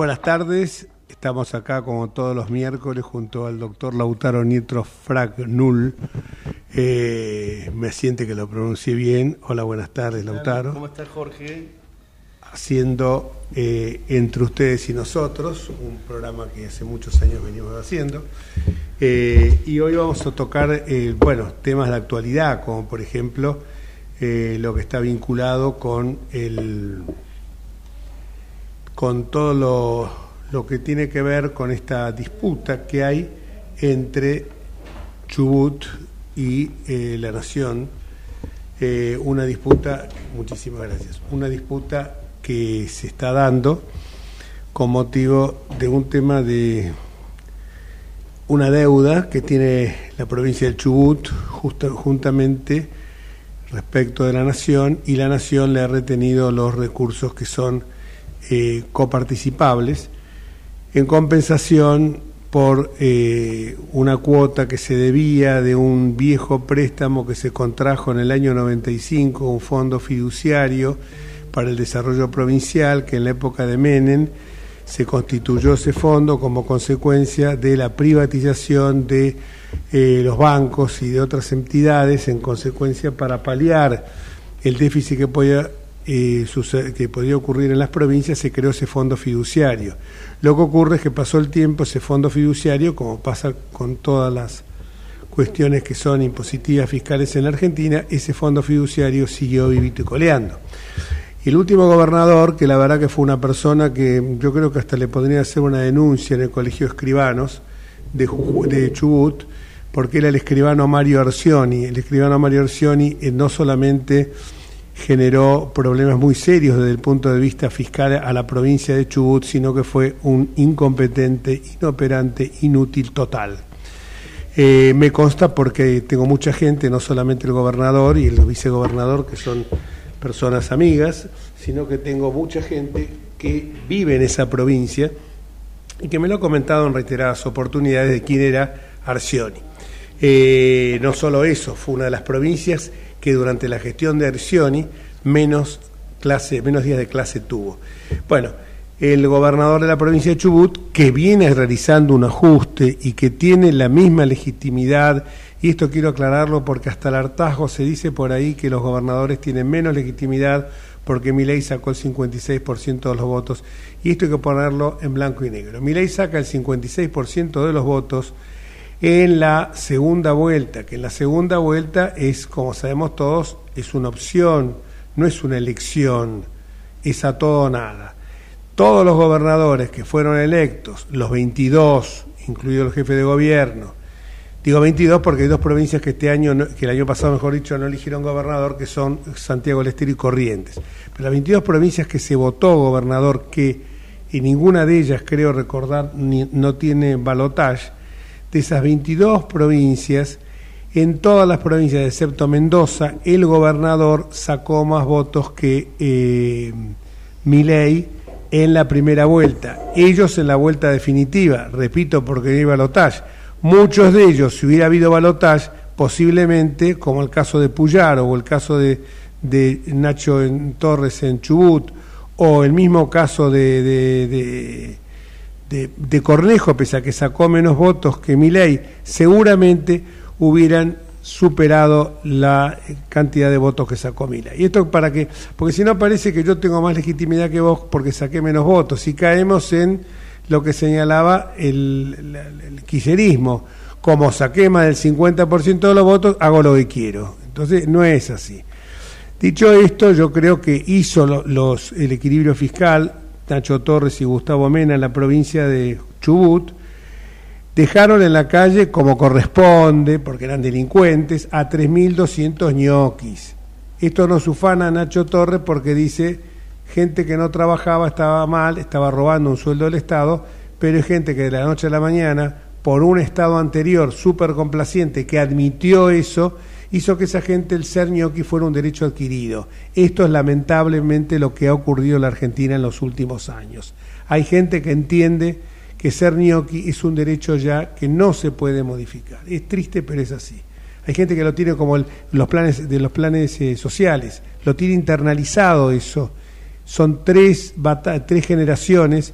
buenas tardes. Estamos acá como todos los miércoles junto al doctor Lautaro Nitro Fragnul. Eh, me siente que lo pronuncié bien. Hola, buenas tardes, Lautaro. ¿Cómo estás, Jorge? Haciendo eh, entre ustedes y nosotros, un programa que hace muchos años venimos haciendo. Eh, y hoy vamos a tocar, bueno, temas de actualidad, como por ejemplo lo que está vinculado con el con todo lo, lo, que tiene que ver con esta disputa que hay entre Chubut y eh, la nación, eh, una disputa, muchísimas gracias, una disputa que se está dando con motivo de un tema de una deuda que tiene la provincia del Chubut juntamente respecto de la nación y la nación le ha retenido los recursos que son eh, coparticipables en compensación por eh, una cuota que se debía de un viejo préstamo que se contrajo en el año 95, un fondo fiduciario para el desarrollo provincial que en la época de Menem se constituyó ese fondo como consecuencia de la privatización de eh, los bancos y de otras entidades, en consecuencia para paliar el déficit que podía que podía ocurrir en las provincias, se creó ese fondo fiduciario. Lo que ocurre es que pasó el tiempo, ese fondo fiduciario, como pasa con todas las cuestiones que son impositivas fiscales en la Argentina, ese fondo fiduciario siguió vivito y coleando. El último gobernador, que la verdad que fue una persona que yo creo que hasta le podría hacer una denuncia en el Colegio Escribanos de, de Chubut, porque era el escribano Mario Arcioni. El escribano Mario Arcioni eh, no solamente generó problemas muy serios desde el punto de vista fiscal a la provincia de Chubut, sino que fue un incompetente, inoperante, inútil total. Eh, me consta porque tengo mucha gente, no solamente el gobernador y el vicegobernador, que son personas amigas, sino que tengo mucha gente que vive en esa provincia y que me lo ha comentado en reiteradas oportunidades de quién era Arcioni. Eh, no solo eso, fue una de las provincias que durante la gestión de Arcioni menos, menos días de clase tuvo. Bueno, el gobernador de la provincia de Chubut, que viene realizando un ajuste y que tiene la misma legitimidad, y esto quiero aclararlo porque hasta el hartazgo se dice por ahí que los gobernadores tienen menos legitimidad porque ley sacó el 56% de los votos, y esto hay que ponerlo en blanco y negro. ley saca el 56% de los votos en la segunda vuelta, que en la segunda vuelta es, como sabemos todos, es una opción, no es una elección, es a todo o nada. Todos los gobernadores que fueron electos, los 22, incluido el jefe de gobierno, digo 22 porque hay dos provincias que este año, que el año pasado, mejor dicho, no eligieron gobernador, que son Santiago del Estero y Corrientes. Pero las 22 provincias que se votó gobernador, que en ninguna de ellas, creo recordar, no tiene balotaje, de esas 22 provincias, en todas las provincias excepto Mendoza, el gobernador sacó más votos que eh, Milei en la primera vuelta. Ellos en la vuelta definitiva, repito porque no hay balotaje. Muchos de ellos, si hubiera habido balotaje, posiblemente, como el caso de Puyaro o el caso de, de Nacho en Torres en Chubut, o el mismo caso de de, Cornejo, pese a que sacó menos votos que Milei, seguramente hubieran superado la cantidad de votos que sacó Milei. Y esto para que, porque si no parece que yo tengo más legitimidad que vos porque saqué menos votos. Si caemos en lo que señalaba el, el, como saqué más del 50% de los votos, hago lo que quiero. Entonces no es así. Dicho esto, yo creo que hizo los, el equilibrio fiscal, Nacho Torres y Gustavo Mena en la provincia de Chubut, dejaron en la calle, como corresponde, porque eran delincuentes, a 3.200 ñoquis. Esto no ufana a Nacho Torres porque dice gente que no trabajaba estaba mal, estaba robando un sueldo del Estado, pero es gente que de la noche a la mañana, por un Estado anterior súper complaciente que admitió eso, hizo que esa gente, el ser ñoqui, fuera un derecho adquirido. Esto es lamentablemente lo que ha ocurrido en la Argentina en los últimos años. Hay gente que entiende que ser ñoqui es un derecho ya que no se puede modificar. Es triste, pero es así. hay gente que lo tiene como los planes de los planes eh, sociales, lo tiene internalizado eso. Son tres, tres generaciones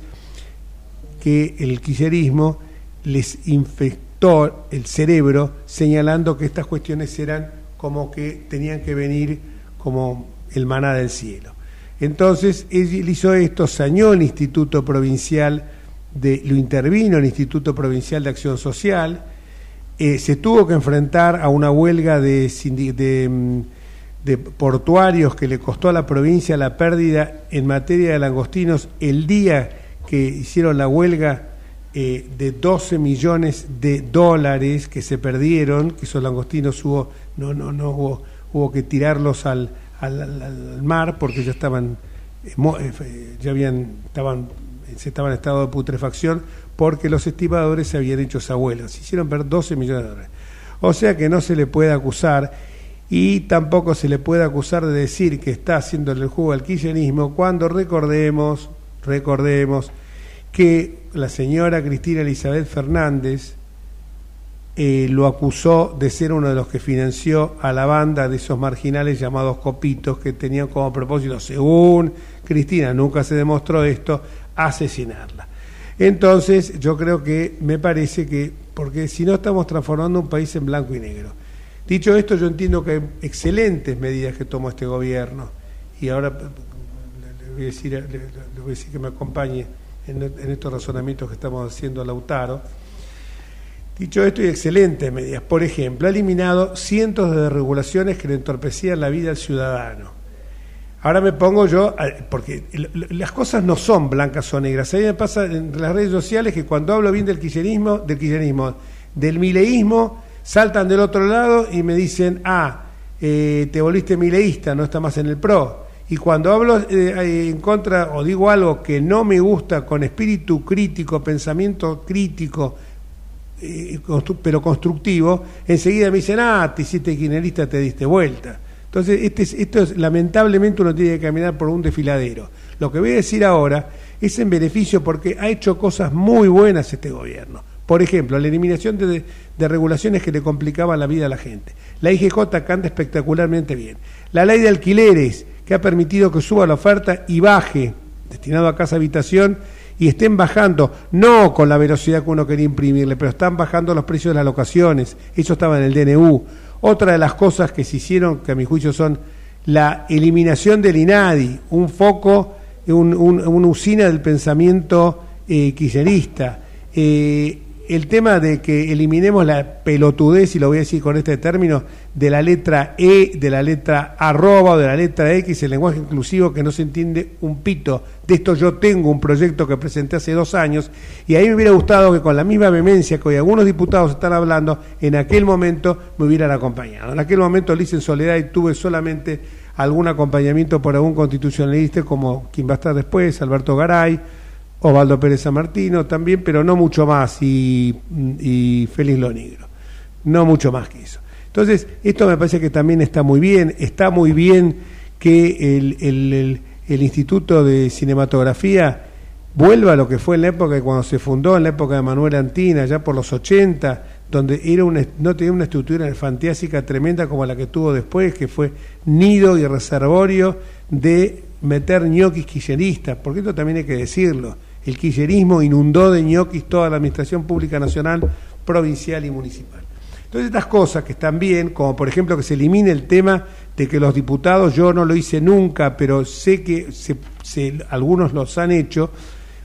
que el kirchnerismo les infectó el cerebro señalando que estas cuestiones eran como que tenían que venir como el maná del cielo. Entonces, él hizo esto, sañó el Instituto Provincial de, lo intervino el Instituto Provincial de Acción Social, eh, se tuvo que enfrentar a una huelga de, mm, de, portuarios que le costó a la provincia la pérdida en materia de langostinos el día que hicieron la huelga eh, de 12 millones de dólares que se perdieron, que esos langostinos hubo, no, no, no hubo, hubo que tirarlos al, al, mar porque ya estaban, eh, ya habían, estaban, se estaban en estado de putrefacción porque los estimadores se habían hecho huelga. Se hicieron perder 12 millones de dólares. O sea que no se le puede acusar y tampoco se le puede acusar de decir que está haciendo el juego al kirchnerismo cuando recordemos, recordemos que la señora Cristina Elizabeth Fernández eh, lo acusó de ser uno de los que financió a la banda de esos marginales llamados copitos que tenían como propósito, según Cristina, nunca se demostró esto, asesinarla. Entonces, yo creo que me parece que, porque si no estamos transformando un país en blanco y negro. Dicho esto, yo entiendo que hay excelentes medidas que tomó este gobierno, y ahora le voy a decir, le, voy a decir que me acompañe en, estos razonamientos que estamos haciendo a Lautaro Dicho esto, hay excelentes medidas. Por ejemplo, ha eliminado cientos de regulaciones que le entorpecían la vida al ciudadano. Ahora me pongo yo, porque las cosas no son blancas o negras. A mí me pasa en las redes sociales que cuando hablo bien del kirchnerismo, del kirchnerismo, del mileísmo, saltan del otro lado y me dicen, ah, eh, te volviste mileísta, no está más en el PRO. Y cuando hablo eh, en contra o digo algo que no me gusta con espíritu crítico, pensamiento crítico, eh, pero constructivo, enseguida me dicen, ah, te hiciste kirchnerista, te diste vuelta. Entonces, este esto es, lamentablemente uno tiene que caminar por un desfiladero. Lo que voy a decir ahora es en beneficio porque ha hecho cosas muy buenas este gobierno. Por ejemplo, la eliminación de, de regulaciones que le complicaban la vida a la gente. La IGJ canta espectacularmente bien. La ley de alquileres, que ha permitido que suba la oferta y baje, destinado a casa habitación, y estén bajando, no con la velocidad que uno quería imprimirle, pero están bajando los precios de las locaciones, eso estaba en el DNU. Otra de las cosas que se hicieron, que a mi juicio son la eliminación del INADI, un foco, una usina del pensamiento eh, el tema de que eliminemos la pelotudez, y lo voy a decir con este término, de la letra E, de la letra arroba o de la letra X, el lenguaje inclusivo que no se entiende un pito. De esto yo tengo un proyecto que presenté hace dos años y ahí me hubiera gustado que con la misma vehemencia que hoy algunos diputados están hablando, en aquel momento me hubieran acompañado. En aquel momento lo hice en soledad y tuve solamente algún acompañamiento por algún constitucionalista como quien va a estar después, Alberto Garay, Osvaldo Pérez San Martino también, pero no mucho más, y, Félix Lonigro. No mucho más que eso. Entonces, esto me parece que también está muy bien. Está muy bien que el, Instituto de Cinematografía vuelva a lo que fue en la época cuando se fundó, en la época de Manuel Antina, ya por los 80, donde era una, no tenía una estructura fantástica tremenda como la que tuvo después, que fue nido y reservorio de meter ñoquis kirchneristas, porque esto también hay que decirlo el kirchnerismo inundó de ñoquis toda la administración pública nacional, provincial y municipal. Entonces estas cosas que están bien, como por ejemplo que se elimine el tema de que los diputados, yo no lo hice nunca, pero sé que algunos los han hecho,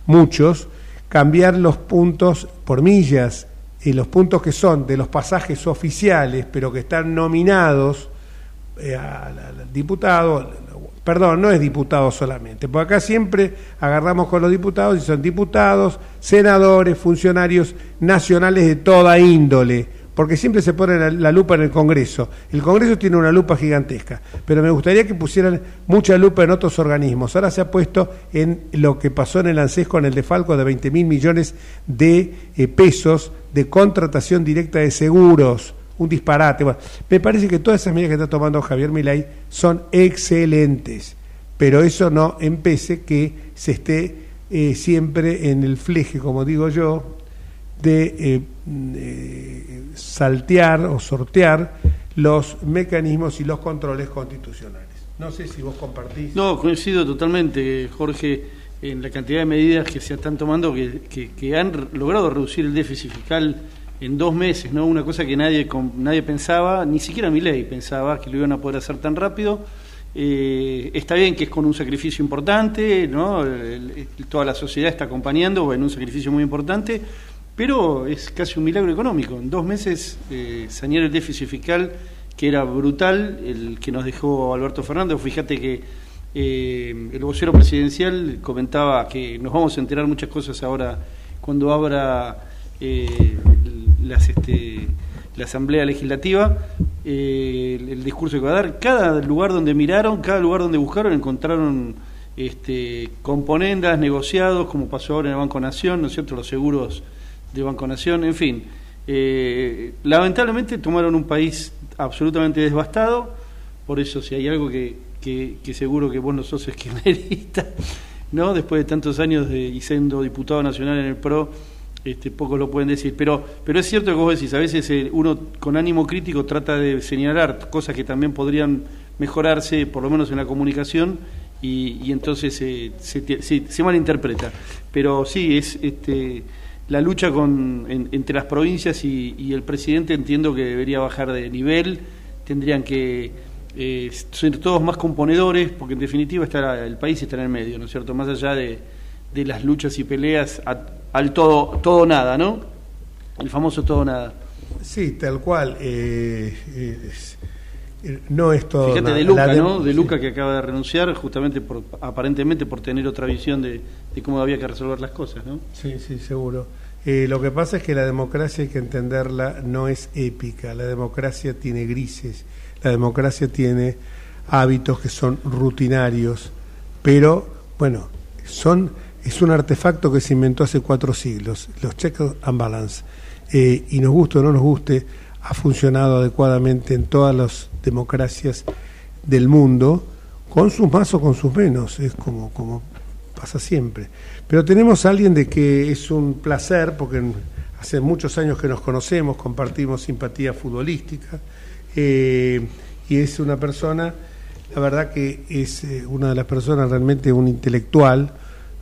muchos, cambiar los puntos por millas, y los puntos que son de los pasajes oficiales, pero que están nominados eh, al diputado, perdón, no es diputado solamente, porque acá siempre agarramos con los diputados y son diputados, senadores, funcionarios nacionales de toda índole, porque siempre se pone la, lupa en el Congreso. El Congreso tiene una lupa gigantesca, pero me gustaría que pusieran mucha lupa en otros organismos. Ahora se ha puesto en lo que pasó en el ANSES con el defalco de 20 mil millones de eh, pesos de contratación directa de seguros un disparate. Bueno, me parece que todas esas medidas que está tomando Javier Milei son excelentes, pero eso no empece que se esté eh, siempre en el fleje, como digo yo, de eh, saltear o sortear los mecanismos y los controles constitucionales. No sé si vos compartís. No, coincido totalmente, Jorge, en la cantidad de medidas que se están tomando que, que, han logrado reducir el déficit fiscal en dos meses, ¿no? Una cosa que nadie, nadie pensaba, ni siquiera mi ley pensaba que lo iban a poder hacer tan rápido. Eh, está bien que es con un sacrificio importante, ¿no? toda la sociedad está acompañando en un sacrificio muy importante, pero es casi un milagro económico. En dos meses eh, sanear el déficit fiscal, que era brutal, el que nos dejó Alberto Fernández. Fíjate que eh, el vocero presidencial comentaba que nos vamos a enterar muchas cosas ahora cuando abra eh, este, la Asamblea Legislativa, el, el, discurso que va a dar. Cada lugar donde miraron, cada lugar donde buscaron, encontraron este, componendas, negociados, como pasó ahora en el Banco Nación, ¿no es cierto?, los seguros de Banco Nación, en fin. Eh, lamentablemente tomaron un país absolutamente devastado, por eso si hay algo que, seguro que vos no sos esquimerista, ¿no? después de tantos años de, y siendo diputado nacional en el PRO, este, pocos lo pueden decir, pero, pero es cierto que vos decís, a veces eh, uno con ánimo crítico trata de señalar cosas que también podrían mejorarse, por lo menos en la comunicación, y, y entonces se, se, se, malinterpreta. Pero sí, es... Este, la lucha con, entre las provincias y, el presidente entiendo que debería bajar de nivel, tendrían que eh, ser todos más componedores, porque en definitiva está el país está en el medio, ¿no es cierto? Más allá de, las luchas y peleas al todo, todo nada, ¿no? El famoso todo nada. Sí, tal cual. Eh, eh, no es todo Fíjate de Luca, ¿no? De Luca que acaba de renunciar justamente por aparentemente por tener otra visión de, de cómo había que resolver las cosas, ¿no? Sí, sí, seguro. Eh, lo que pasa es que la democracia hay que entenderla, no es épica, la democracia tiene grises, la democracia tiene hábitos que son rutinarios, pero bueno, son, es un artefacto que se inventó hace cuatro siglos, los checks and balance, eh, y nos guste o no nos guste, ha funcionado adecuadamente en todas las democracias del mundo, con sus más o con sus menos, es como, como pasa siempre. Pero tenemos a alguien de que es un placer, porque hace muchos años que nos conocemos, compartimos simpatía futbolística, eh, y es una persona, la verdad que es eh, una de las personas realmente un intelectual,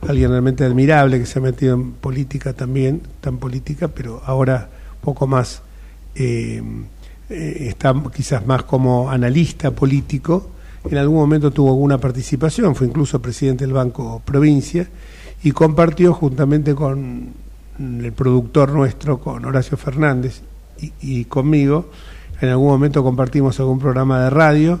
alguien realmente admirable que se ha metido en política también, tan política, pero ahora poco más, eh, está quizás más como analista político. En algún momento tuvo alguna participación, fue incluso presidente del Banco Provincia y compartió juntamente con el productor nuestro, con Horacio Fernández y, conmigo, en algún momento compartimos algún programa de radio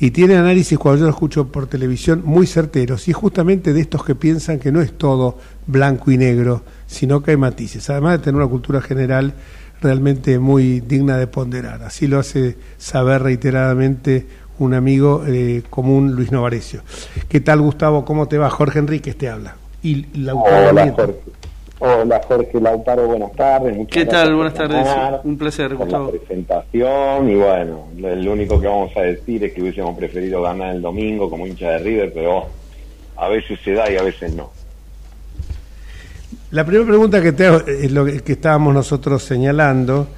y tiene análisis cuando yo lo escucho por televisión muy certeros y justamente de estos que piensan que no es todo blanco y negro, sino que hay matices, además de tener una cultura general realmente muy digna de ponderar. Así lo hace saber reiteradamente un amigo eh, común, Luis Novarecio. ¿Qué tal, Gustavo? ¿Cómo te va? Jorge Enríquez te habla. Y Lautaro Hola, Jorge. Hola, Jorge Lautaro, buenas tardes. ¿Qué tal? Buenas tardes. Un placer, Gustavo. La presentación y bueno, lo único que vamos a decir es que hubiésemos preferido ganar el domingo como hincha de River, pero a veces se da y a veces no. La primera pregunta que te hago es lo que estábamos nosotros señalando,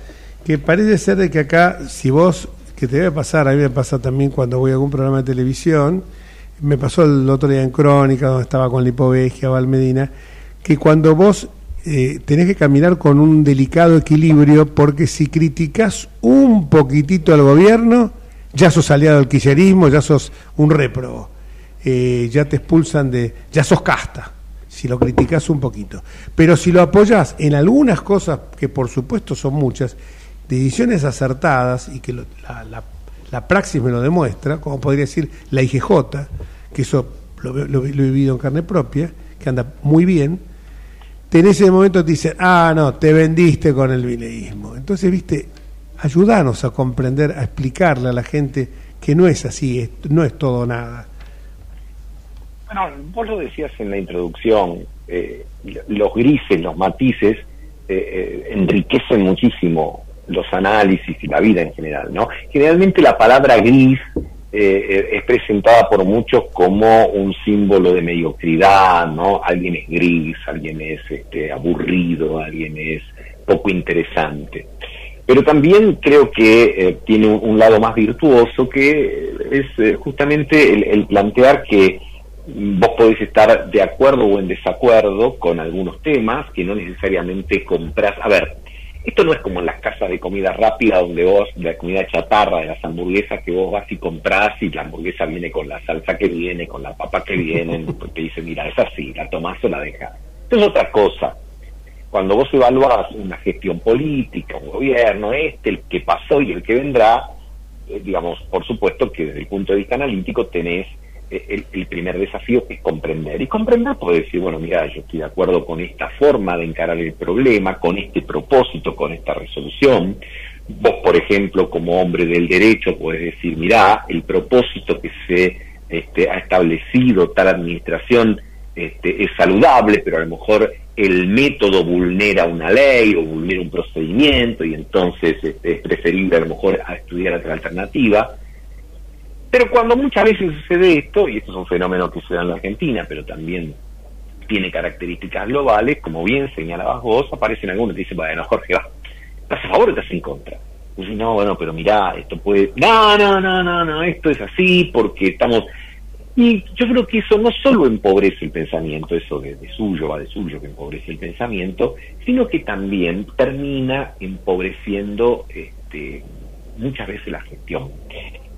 que parece ser de que acá, si vos que te debe pasar, a mí me pasa también cuando voy a algún programa de televisión, me pasó el otro día en Crónica, donde estaba con Lipovegia, Valmedina, que cuando vos eh, tenés que caminar con un delicado equilibrio, porque si criticas un poquitito al gobierno, ya sos aliado del quillerismo, ya sos un reprobo, eh, ya te expulsan de, ya sos casta, si lo criticas un poquito. Pero si lo apoyas en algunas cosas, que por supuesto son muchas, decisiones acertadas y que la, la, praxis me lo demuestra, como podría decir la IGJ, que eso lo, lo, he vivido en carne propia, que anda muy bien, en ese momento te dicen, ah, no, te vendiste con el vileísmo. Entonces, viste, ayúdanos a comprender, a explicarle a la gente que no es así, no es todo nada. Bueno, vos lo decías en la introducción, eh, los grises, los matices, eh, eh, enriquecen muchísimo los análisis y la vida en general, ¿no? Generalmente la palabra gris eh, es presentada por muchos como un símbolo de mediocridad, ¿no? Alguien es gris, alguien es este, aburrido, alguien es poco interesante. pero también creo que eh, tiene un, lado más virtuoso que es eh, justamente el, plantear que vos podés estar de acuerdo o en desacuerdo con algunos temas que no necesariamente compras. A ver, esto no es como en las casas de comida rápida donde vos, de la comida chatarra, de las hamburguesas que vos vas y compras y la hamburguesa viene con la salsa que viene, con la papa que viene, porque te dice, mira, es así, la tomás o la dejas. Esto es otra cosa cuando vos evaluás una gestión política, un gobierno, este, el que pasó y el que vendrá, eh, digamos, por supuesto que desde el punto de vista analítico tenés eh, el, primer desafío es comprender. Y comprender puede decir, bueno, mira, yo estoy de acuerdo con esta forma de encarar el problema, con este propósito, con esta resolución. Vos, por ejemplo, como hombre del derecho, puedes decir, mira, el propósito que se este, ha establecido tal administración este, es saludable, pero a lo mejor el método vulnera una ley o vulnera un procedimiento y entonces este, es preferible a lo mejor estudiar otra alternativa. Pero cuando muchas veces sucede esto, y esto es un fenómeno que se en la Argentina, pero también tiene características globales, como bien señalabas vos, aparecen algunos que dicen, bueno, Jorge, va, ¿estás a favor o estás en contra? Y no, bueno, pero mirá, esto puede... No, no, no, no, no, esto es así porque estamos y yo creo que eso no solo empobrece el pensamiento, eso de, suyo va de suyo que empobrece el pensamiento, sino que también termina empobreciendo este, muchas veces la gestión.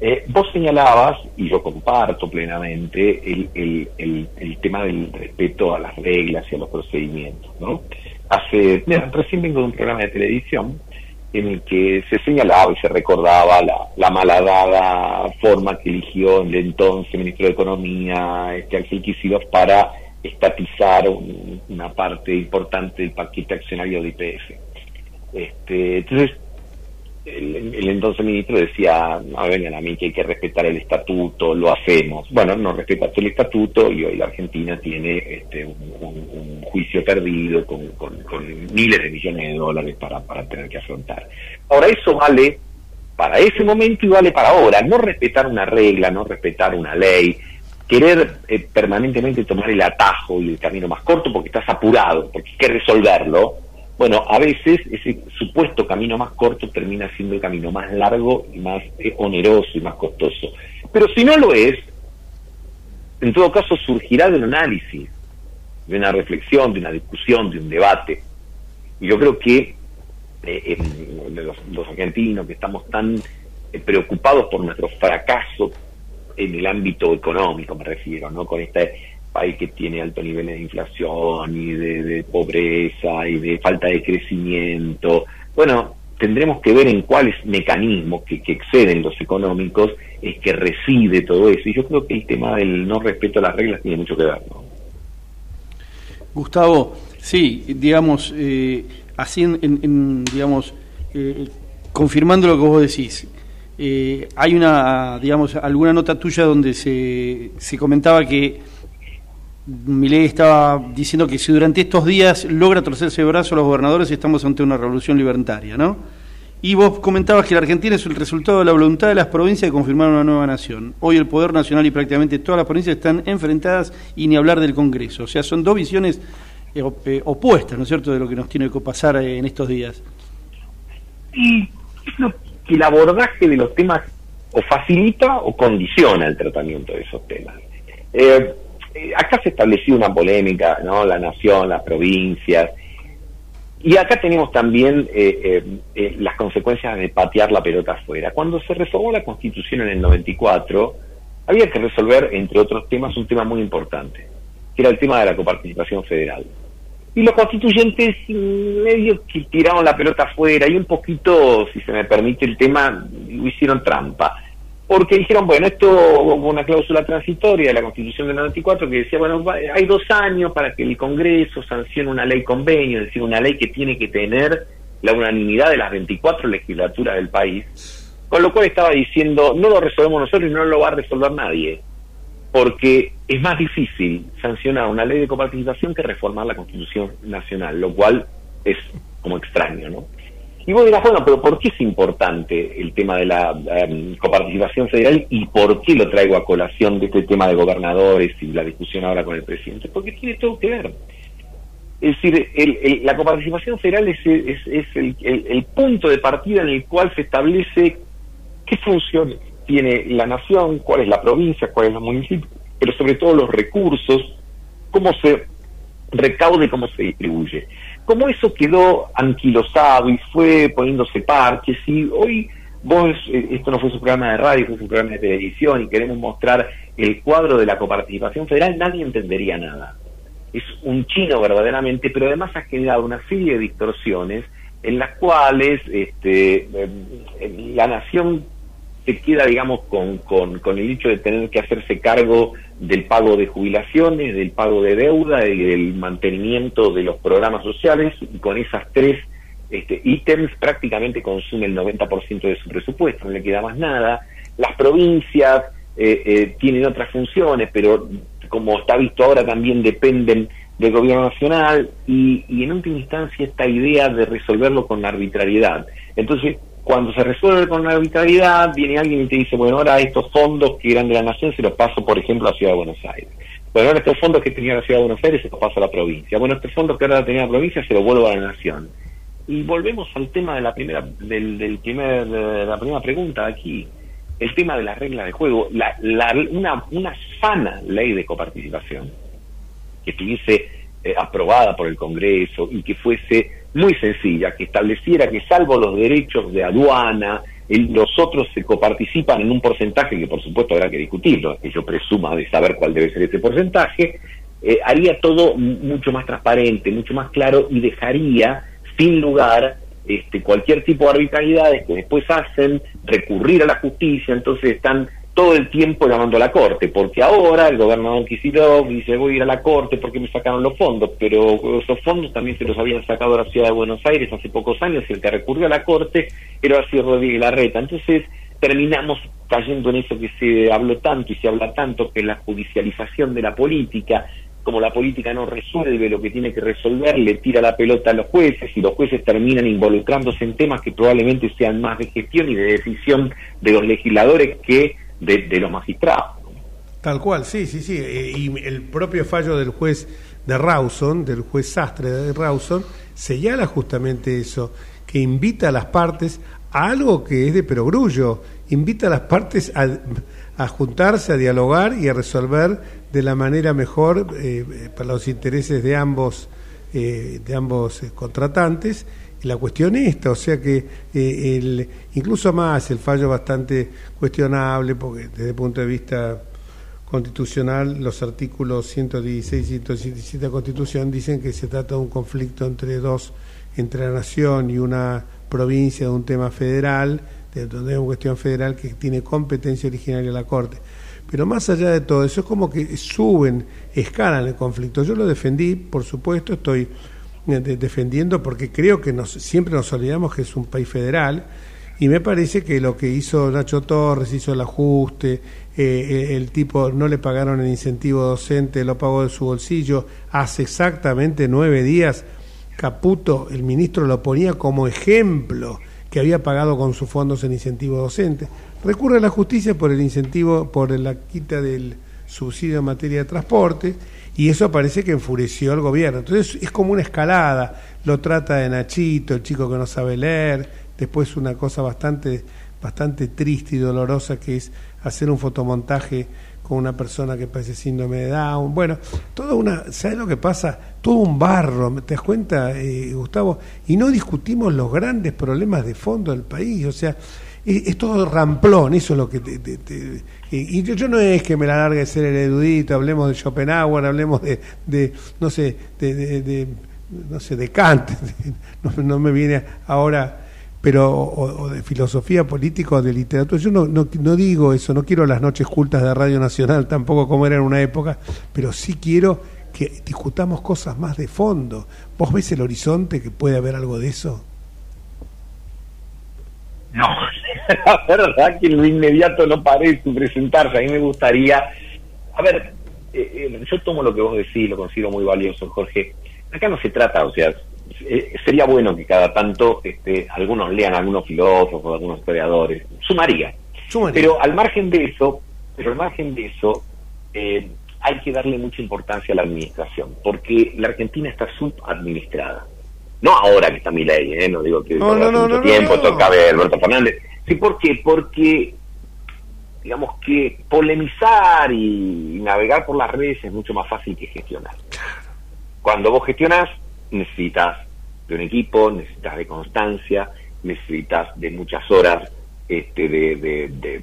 Eh, vos señalabas, y yo comparto plenamente, el, el, el, tema del respeto a las reglas y a los procedimientos. ¿no? Hace, recién vengo de un programa de televisión en el que se señalaba y se recordaba la, la malhadada forma que eligió el entonces ministro de Economía, este Ángel para estatizar una parte importante del paquete accionario de IPF. Este, entonces, el, entonces ministro decía, no vengan a mí que hay que respetar el estatuto, lo hacemos. Bueno, no respetaste el estatuto y hoy la Argentina tiene este, un, juicio perdido con, miles de millones de dólares para, para tener que afrontar. Ahora, eso vale para ese momento y vale para ahora. No respetar una regla, no respetar una ley, querer eh, permanentemente tomar el atajo y el camino más corto porque estás apurado, porque hay que resolverlo bueno, a veces ese supuesto camino más corto termina siendo el camino más largo y más eh, oneroso y más costoso. Pero si no lo es, en todo caso surgirá de un análisis, de una reflexión, de una discusión, de un debate. Y yo creo que eh, los, argentinos que estamos tan eh, preocupados por nuestro fracaso en el ámbito económico, me refiero, ¿no? Con esta país que tiene alto nivel de inflación y de, pobreza y de falta de crecimiento. Bueno, tendremos que ver en cuáles mecanismos que, exceden los económicos es que reside todo eso. Y yo creo que el tema del no respeto a las reglas tiene mucho que ver. Gustavo, sí, digamos, eh, así en, digamos, eh, confirmando lo que vos decís, eh, hay una, digamos, alguna nota tuya donde se, se comentaba que Milei estaba diciendo que si durante estos días logra torcerse el brazo a los gobernadores estamos ante una revolución libertaria, ¿no? Y vos comentabas que la Argentina es el resultado de la voluntad de las provincias de confirmar una nueva nación. Hoy el poder nacional y prácticamente todas las provincias están enfrentadas y ni hablar del Congreso. O sea, son dos visiones eh, eh, opuestas, ¿no es cierto?, de lo que nos tiene que pasar eh, en estos días. Y que el abordaje de los temas o facilita o condiciona el tratamiento de esos temas. Acá se estableció una polémica, ¿no? La nación, las provincias. Y acá tenemos también eh, eh, las consecuencias de patear la pelota afuera. Cuando se reformó la Constitución en el 94, había que resolver, entre otros temas, un tema muy importante, que era el tema de la coparticipación federal. Y los constituyentes medio que tiraron la pelota afuera y un poquito, si se me permite el tema, hicieron trampa porque dijeron, bueno, esto hubo una cláusula transitoria de la Constitución del 94 que decía, bueno, hay dos años para que el Congreso sancione una ley convenio, es decir, una ley que tiene que tener la unanimidad de las 24 legislaturas del país, con lo cual estaba diciendo, no lo resolvemos nosotros y no lo va a resolver nadie, porque es más difícil sancionar una ley de coparticipación que reformar la Constitución Nacional, lo cual es como extraño, ¿no? Y vos dirás, bueno, pero ¿por qué es importante el tema de la em, coparticipación federal y por qué lo traigo a colación de este tema de gobernadores y la discusión ahora con el presidente? Porque tiene todo que ver. Es decir, la coparticipación federal es, es, el, punto de partida en el cual se establece qué funciones tiene la nación, cuál es la provincia, cuál es el municipio, pero sobre todo los recursos, cómo se recaude, cómo se distribuye. Como eso quedó anquilosado y fue poniéndose parches, y hoy vos, eh, esto no fue su programa de radio, fue su programa de televisión, y queremos mostrar el cuadro de la coparticipación federal, nadie entendería nada. Es un chino verdaderamente, pero además ha generado una serie de distorsiones en las cuales este, em, la nación se queda, digamos, con, con, con, el hecho de tener que hacerse cargo del pago de jubilaciones, del pago de deuda y del mantenimiento de los programas sociales, y con esas tres este, ítems prácticamente consume el 90% de su presupuesto, no le queda más nada. Las provincias eh, eh, tienen otras funciones, pero como está visto ahora también dependen del gobierno nacional y, y en última instancia esta idea de resolverlo con arbitrariedad. Entonces, cuando se resuelve con arbitrariedad, viene alguien y te dice, bueno, ahora estos fondos que eran de la nación se los paso, por ejemplo, a Ciudad de Buenos Aires. Bueno, ahora estos fondos que tenía la Ciudad de Buenos Aires se los paso a la provincia. Bueno, estos fondos que ahora tenía la provincia se los vuelvo a la nación. Y volvemos al tema de la primera, del, del primer, de la primera pregunta aquí, el tema de la regla de juego, la, la, una, una sana ley de coparticipación que estuviese eh, aprobada por el Congreso y que fuese muy sencilla, que estableciera que salvo los derechos de aduana, los otros se coparticipan en un porcentaje que por supuesto habrá que discutirlo, que yo presuma de saber cuál debe ser ese porcentaje, eh, haría todo mucho más transparente, mucho más claro y dejaría sin lugar este, cualquier tipo de arbitrariedades que después hacen recurrir a la justicia, entonces están todo el tiempo llamando a la corte, porque ahora el gobernador Kicillof dice voy a ir a la corte porque me sacaron los fondos, pero esos fondos también se los habían sacado la ciudad de Buenos Aires hace pocos años y el que recurrió a la corte era así Rodríguez Larreta. Entonces terminamos cayendo en eso que se habló tanto y se habla tanto, que es la judicialización de la política, como la política no resuelve lo que tiene que resolver, le tira la pelota a los jueces y los jueces terminan involucrándose en temas que probablemente sean más de gestión y de decisión de los legisladores que de, los magistrados. Tal cual, sí, sí, sí. Eh, y el propio fallo del juez de Rawson, del juez Sastre de Rawson, señala justamente eso, que invita a las partes a algo que es de perogrullo, invita a las partes a, juntarse, a dialogar y a resolver de la manera mejor eh, para los intereses de ambos, eh, de ambos contratantes la cuestión esta, o sea que eh, el, incluso más el fallo bastante cuestionable, porque desde el punto de vista constitucional, los artículos 116 y 117 de la Constitución dicen que se trata de un conflicto entre dos, entre la nación y una provincia de un tema federal, de donde es una cuestión federal que tiene competencia originaria la Corte. Pero más allá de todo eso, es como que suben, escalan el conflicto. Yo lo defendí, por supuesto, estoy defendiendo porque creo que nos, siempre nos olvidamos que es un país federal y me parece que lo que hizo Nacho Torres, hizo el ajuste, eh, eh, el tipo no le pagaron el incentivo docente, lo pagó de su bolsillo, hace exactamente nueve días Caputo, el ministro lo ponía como ejemplo que había pagado con sus fondos el incentivo docente. Recurre a la justicia por el incentivo, por la quita del subsidio en materia de transporte y eso parece que enfureció al gobierno. Entonces es como una escalada, lo trata de Nachito, el chico que no sabe leer, después una cosa bastante, bastante triste y dolorosa que es hacer un fotomontaje con una persona que parece síndrome de Down. Bueno, toda una, ¿sabes lo que pasa? Todo un barro, ¿te das cuenta, eh, Gustavo? Y no discutimos los grandes problemas de fondo del país, o sea, es, todo ramplón, eso es lo que te, y, yo, no es que me la largue ser el erudito, hablemos de Schopenhauer, hablemos de, de no sé, de, no sé, de Kant, no, me viene ahora, pero o, de filosofía política o de literatura. Yo no, no, no digo eso, no quiero las noches cultas de Radio Nacional tampoco como era en una época, pero sí quiero que discutamos cosas más de fondo. ¿Vos ves el horizonte que puede haber algo de eso? No, la verdad que en lo inmediato no parece presentarse. A mí me gustaría. A ver, eh, eh, yo tomo lo que vos decís, lo considero muy valioso, Jorge. Acá no se trata, o sea, eh, sería bueno que cada tanto este, algunos lean, algunos filósofos, algunos historiadores. Sumaría. Pero al margen de eso, pero al margen de eso, hay que darle mucha importancia a la administración, porque la Argentina está subadministrada. No ahora que está mi ley, ¿eh? no digo que no, no, no, mucho tiempo toca ver Alberto Fernández. Sí, ¿por qué? Porque, digamos que polemizar y navegar por las redes es mucho más fácil que gestionar. Cuando vos gestionas, necesitas de un equipo, necesitas de constancia, necesitas de muchas horas este, de, de,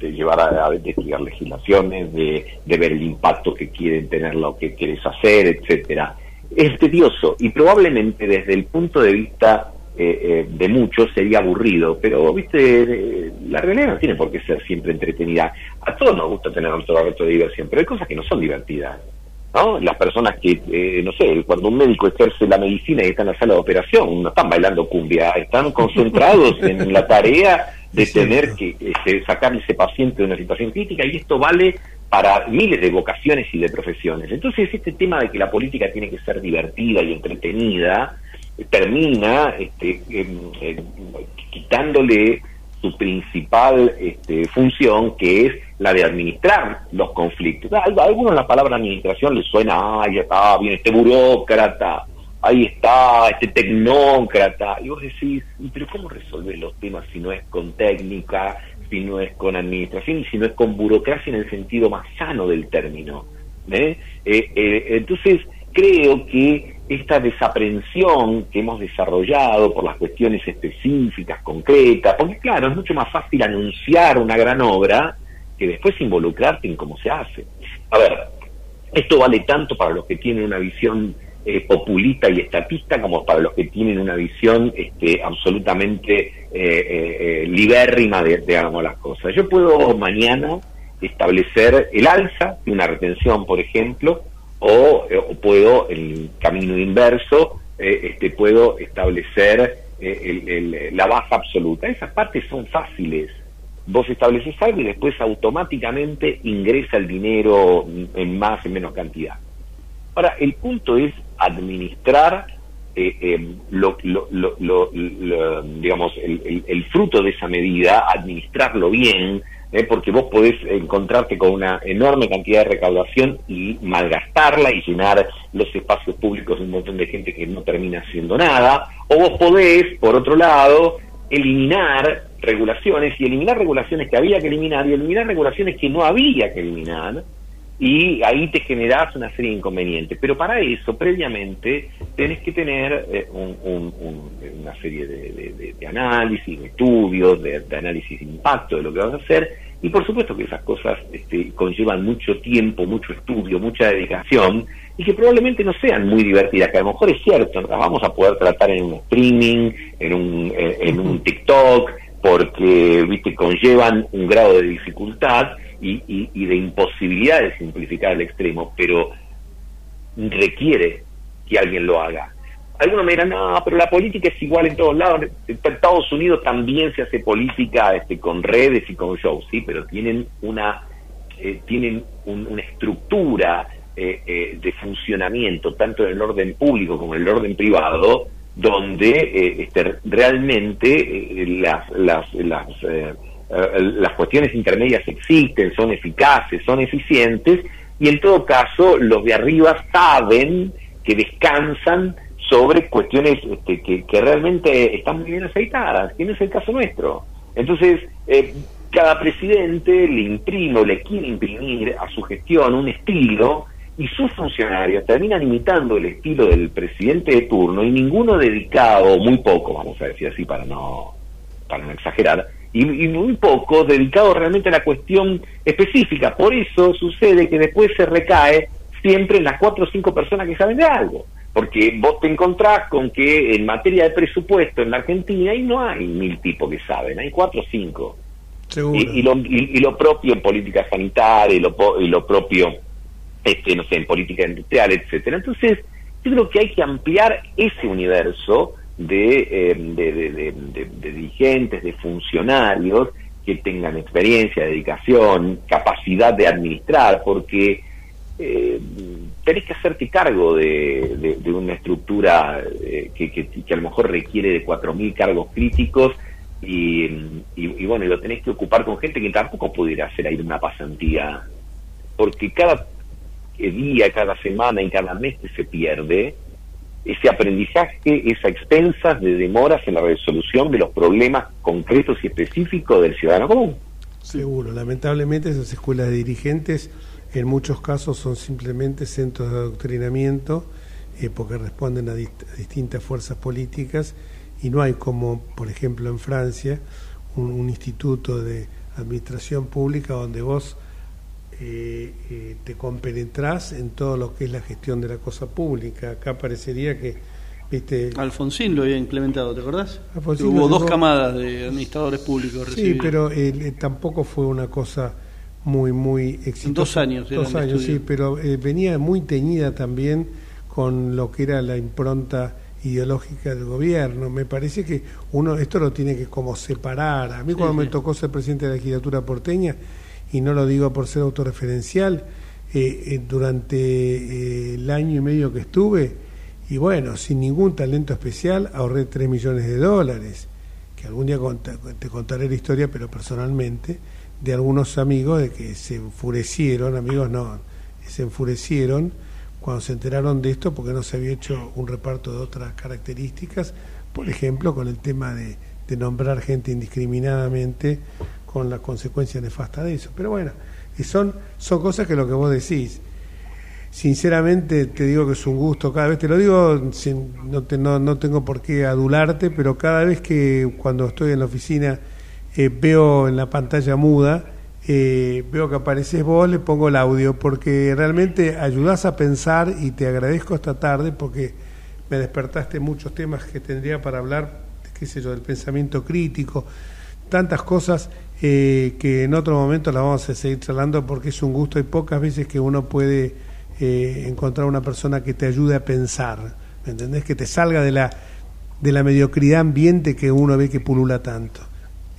de, llevar a, a, investigar legislaciones, de, de ver el impacto que quieren tener lo que quieres hacer, etcétera. Es tedioso y probablemente desde el punto de vista eh, eh, de muchos sería aburrido, pero viste, la realidad no tiene por qué ser siempre entretenida. A todos nos gusta tener otro reto de diversión, pero hay cosas que no son divertidas. ¿no? Las personas que, eh, no sé, cuando un médico ejerce la medicina y está en la sala de operación, no están bailando cumbia, están concentrados en la tarea de tener que este, sacar ese paciente de una situación crítica y esto vale para miles de vocaciones y de profesiones. Entonces este tema de que la política tiene que ser divertida y entretenida termina este, eh, quitándole su principal este, función, que es la de administrar los conflictos. A algunos la palabra administración les suena, ya está, viene este burócrata, ahí está, este tecnócrata, y vos decís, pero ¿cómo resolver los temas si no es con técnica, si no es con administración y si no es con burocracia en el sentido más sano del término? ¿eh? Eh, eh, entonces, creo que esta desaprensión que hemos desarrollado por las cuestiones específicas, concretas, porque claro, es mucho más fácil anunciar una gran obra que después involucrarte en cómo se hace. A ver, esto vale tanto para los que tienen una visión eh, populista y estatista como para los que tienen una visión este, absolutamente eh, eh, libérrima de, de las cosas. Yo puedo mañana establecer el alza de una retención, por ejemplo, o, o puedo, el camino inverso, este, puedo establecer el, el, la baja absoluta. Esas partes son fáciles. Vos estableces algo y después automáticamente ingresa el dinero en más, en menos cantidad. Ahora, el punto es administrar eh, eh, lo, lo, lo, digamos, el, el, fruto de esa medida, administrarlo bien, eh, porque vos podés encontrarte con una enorme cantidad de recaudación y malgastarla y llenar los espacios públicos de un montón de gente que no termina haciendo nada, o vos podés, por otro lado, eliminar regulaciones y eliminar regulaciones que había que eliminar y eliminar regulaciones que no había que eliminar y ahí te generas una serie de inconvenientes. Pero para eso, previamente, tenés que tener eh, un, un, una serie de, de, de, análisis, de estudios, de, análisis de impacto de lo que vas a hacer, y por supuesto que esas cosas este, conllevan mucho tiempo, mucho estudio, mucha dedicación, y que probablemente no sean muy divertidas, que a lo mejor es cierto, las vamos a poder tratar en un streaming, en un, en un TikTok, porque, viste, conllevan un grado de dificultad, y, y, de imposibilidad de simplificar al extremo, pero requiere que alguien lo haga. Algunos me dirán, no, pero la política es igual en todos lados. Estados Unidos también se hace política este, con redes y con shows, sí, pero tienen una, eh, tienen una estructura eh, eh, de funcionamiento, tanto en el orden público como en el orden privado, donde eh, este, realmente eh, las, las, las las cuestiones intermedias existen, son eficaces, son eficientes, y en todo caso los de arriba saben que descansan sobre cuestiones este, que, que, realmente están muy bien aceitadas, que no es el caso nuestro. Entonces, eh, cada presidente le imprime o le quiere imprimir a su gestión un estilo y sus funcionarios terminan imitando el estilo del presidente de turno y ninguno dedicado, muy poco, vamos a decir así para no, para no exagerar, y, y, muy poco dedicado realmente a la cuestión específica. Por eso sucede que después se recae siempre en las cuatro o cinco personas que saben de algo. Porque vos te encontrás con que en materia de presupuesto en la Argentina ahí no hay mil tipos que saben, hay cuatro o cinco. Y, y, lo, y, lo, propio en política sanitaria, y lo, y lo propio, este, no sé, en política industrial, etcétera. Entonces, yo creo que hay que ampliar ese universo eh, de, de, de, dirigentes, de funcionarios que tengan experiencia, dedicación, capacidad de administrar, porque eh, tenés que hacerte cargo de, una estructura eh, que, que, que, a lo mejor requiere de 4.000 cargos críticos y, y, bueno, y lo tenés que ocupar con gente que tampoco pudiera hacer ahí una pasantía, porque cada día, cada semana y cada mes se pierde, ese aprendizaje es a expensas de demoras en la resolución de los problemas concretos y específicos del ciudadano común. Seguro, lamentablemente esas escuelas de dirigentes en muchos casos son simplemente centros de adoctrinamiento eh, porque responden a, distintas fuerzas políticas y no hay como, por ejemplo, en Francia, un, instituto de administración pública donde vos eh, eh, te compenetrás en todo lo que es la gestión de la cosa pública. Acá parecería que... Viste, Alfonsín lo había implementado, ¿te acordás? Hubo dos camadas de administradores públicos. Sí, pero tampoco fue una cosa muy, muy exitosa. Dos años. Dos años, sí, pero venía muy teñida también con lo que era la impronta ideológica del gobierno. Me parece que uno esto lo tiene que como separar. A mí cuando me tocó ser presidente de la legislatura porteña, y no lo digo por ser autorreferencial, eh, eh, durante eh, el año y medio que estuve, y bueno, sin ningún talento especial, ahorré 3 millones de dólares, que algún día te contaré la historia, pero personalmente, de algunos amigos de que se enfurecieron, amigos no, se enfurecieron cuando se enteraron de esto porque no se había hecho un reparto de otras características, por ejemplo, con el tema de, nombrar gente indiscriminadamente con las consecuencias nefastas de eso. Pero bueno, y son, son cosas que lo que vos decís. Sinceramente te digo que es un gusto, cada vez te lo digo, no, no, no tengo por qué adularte, pero cada vez que cuando estoy en la oficina eh, veo en la pantalla muda, eh, veo que apareces vos, le pongo el audio, porque realmente ayudás a pensar y te agradezco esta tarde porque me despertaste muchos temas que tendría para hablar, qué sé yo, del pensamiento crítico, tantas cosas eh, que en otro momento las vamos a seguir charlando porque es un gusto y pocas veces que uno puede eh, encontrar una persona que te ayude a pensar, ¿me entendés? Que te salga de la, de la mediocridad ambiente que uno ve que pulula tanto.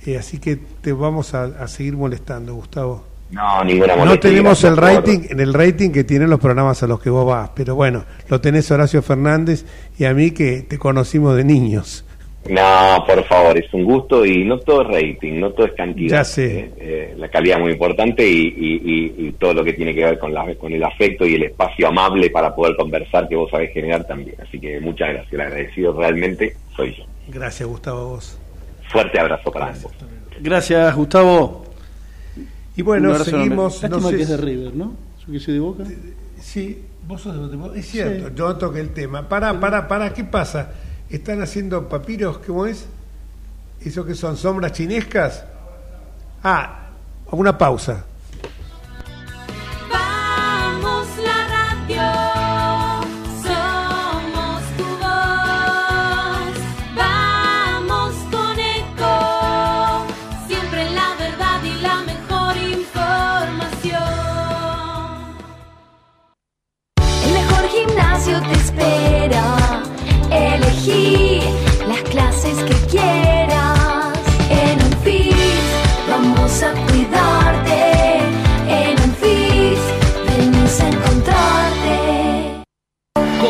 Eh, así que te vamos a, seguir molestando, Gustavo. No, ninguna No tenemos el rating, en el rating que tienen los programas a los que vos vas, pero bueno, lo tenés Horacio Fernández y a mí que te conocimos de niños. No, por favor, es un gusto y no todo es rating, no todo es cantidad. Ya sé. Eh, eh, la calidad es muy importante y, todo lo que tiene que ver con, la, con el afecto y el espacio amable para poder conversar que vos sabés generar también. Así que muchas gracias, el agradecido realmente soy yo. Gracias, Gustavo, vos. Fuerte abrazo para ambos. Gracias, Gustavo. Y bueno, seguimos. no sé, que es de River, ¿no? ¿Yo que soy de Boca? Sí, vos sos de Boca. Es cierto, yo toqué el tema. Para, para, para, ¿qué pasa? ¿Están haciendo papiros? ¿Cómo es? ¿Eso que son sombras chinescas? Ah, una pausa.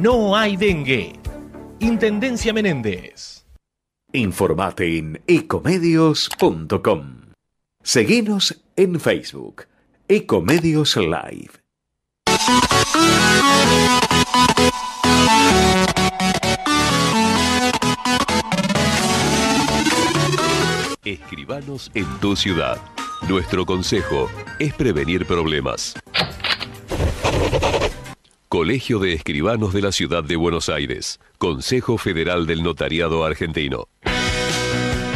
no hay dengue. Intendencia Menéndez. Informate en ecomedios.com. Seguinos en Facebook. Ecomedios Live. Escribanos en tu ciudad. Nuestro consejo es prevenir problemas. Colegio de Escribanos de la Ciudad de Buenos Aires, Consejo Federal del Notariado Argentino.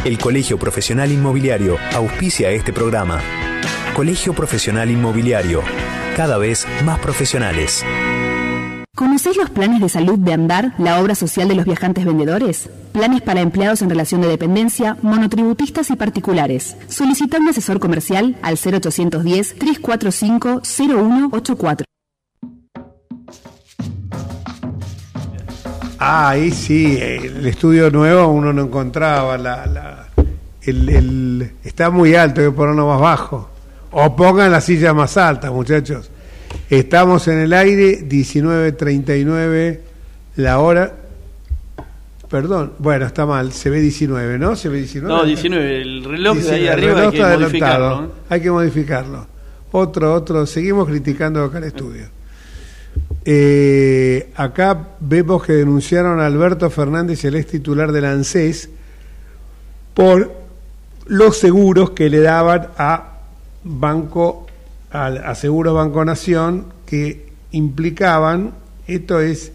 El Colegio Profesional Inmobiliario auspicia este programa. Colegio Profesional Inmobiliario, cada vez más profesionales. ¿Conocéis los planes de salud de Andar, la obra social de los viajantes vendedores? Planes para empleados en relación de dependencia, monotributistas y particulares. Solicita un asesor comercial al 0810 345 0184. Ah, ahí sí, el estudio nuevo uno no encontraba la, la el, el, está muy alto, hay que ponerlo más bajo. O pongan la silla más alta, muchachos. Estamos en el aire, 19.39 la hora. Perdón, bueno, está mal, se ve 19, ¿no? Se ve 19. No, 19, el reloj de ahí arriba hay que modificarlo. ¿eh? Hay que modificarlo. Otro, otro, seguimos criticando acá el estudio. Eh, acá vemos que denunciaron a Alberto Fernández, el ex titular del ANSES, por los seguros que le daban a Banco, a, a Banco Nación, que implicaban, esto es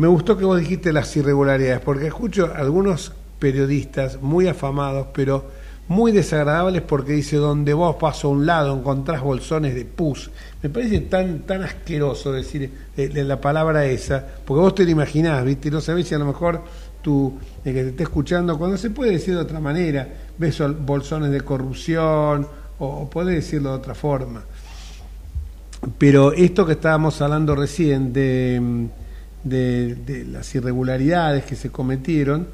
me gustó que vos dijiste las irregularidades, porque escucho a algunos periodistas muy afamados, pero muy desagradables porque dice, donde vos paso a un lado encontrás bolsones de pus. Me parece tan, tan asqueroso decir eh, la palabra esa, porque vos te lo imaginás, ¿viste? No sabés si a lo mejor tú, el que te esté escuchando, cuando se puede decir de otra manera, ves bolsones de corrupción, o, o podés decirlo de otra forma. Pero esto que estábamos hablando recién de de, las irregularidades que se cometieron,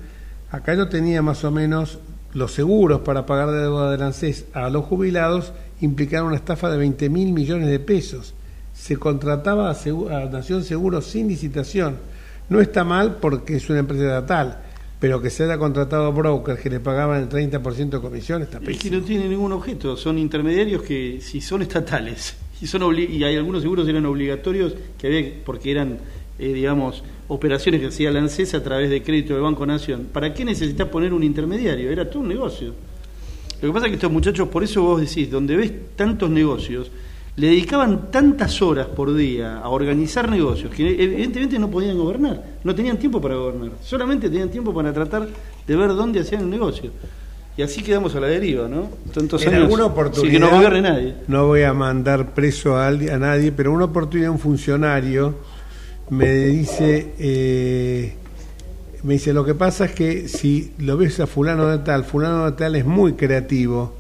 acá yo tenía más o menos los seguros para pagar de deuda del ANSES a los jubilados implicaron una estafa de 20 mil millones de pesos. Se contrataba a, Nación Seguro sin licitación. No está mal porque es una empresa estatal, pero que se haya contratado brokers que le pagaban el 30% de comisión está Es que no tiene ningún objeto, son intermediarios que si son estatales y, son y hay algunos seguros eran obligatorios que había porque eran eh, digamos, operaciones que hacía la ANSES a través de crédito del Banco Nación. ¿Para qué necesitas poner un intermediario? Era un negocio. Lo que pasa es que estos muchachos, por eso vos decís, donde ves tantos negocios, le dedicaban tantas horas por día a organizar negocios que evidentemente no podían gobernar, no tenían tiempo para gobernar, solamente tenían tiempo para tratar de ver dónde hacían el negocio. Y así quedamos a la deriva, ¿no? Tantos en alguna oportunidad, que no gobierne nadie. No voy a mandar preso a, a nadie, pero una oportunidad un funcionario me dice, eh, me dice, lo que pasa es que si lo ves a fulano de tal, fulano de tal es muy creativo,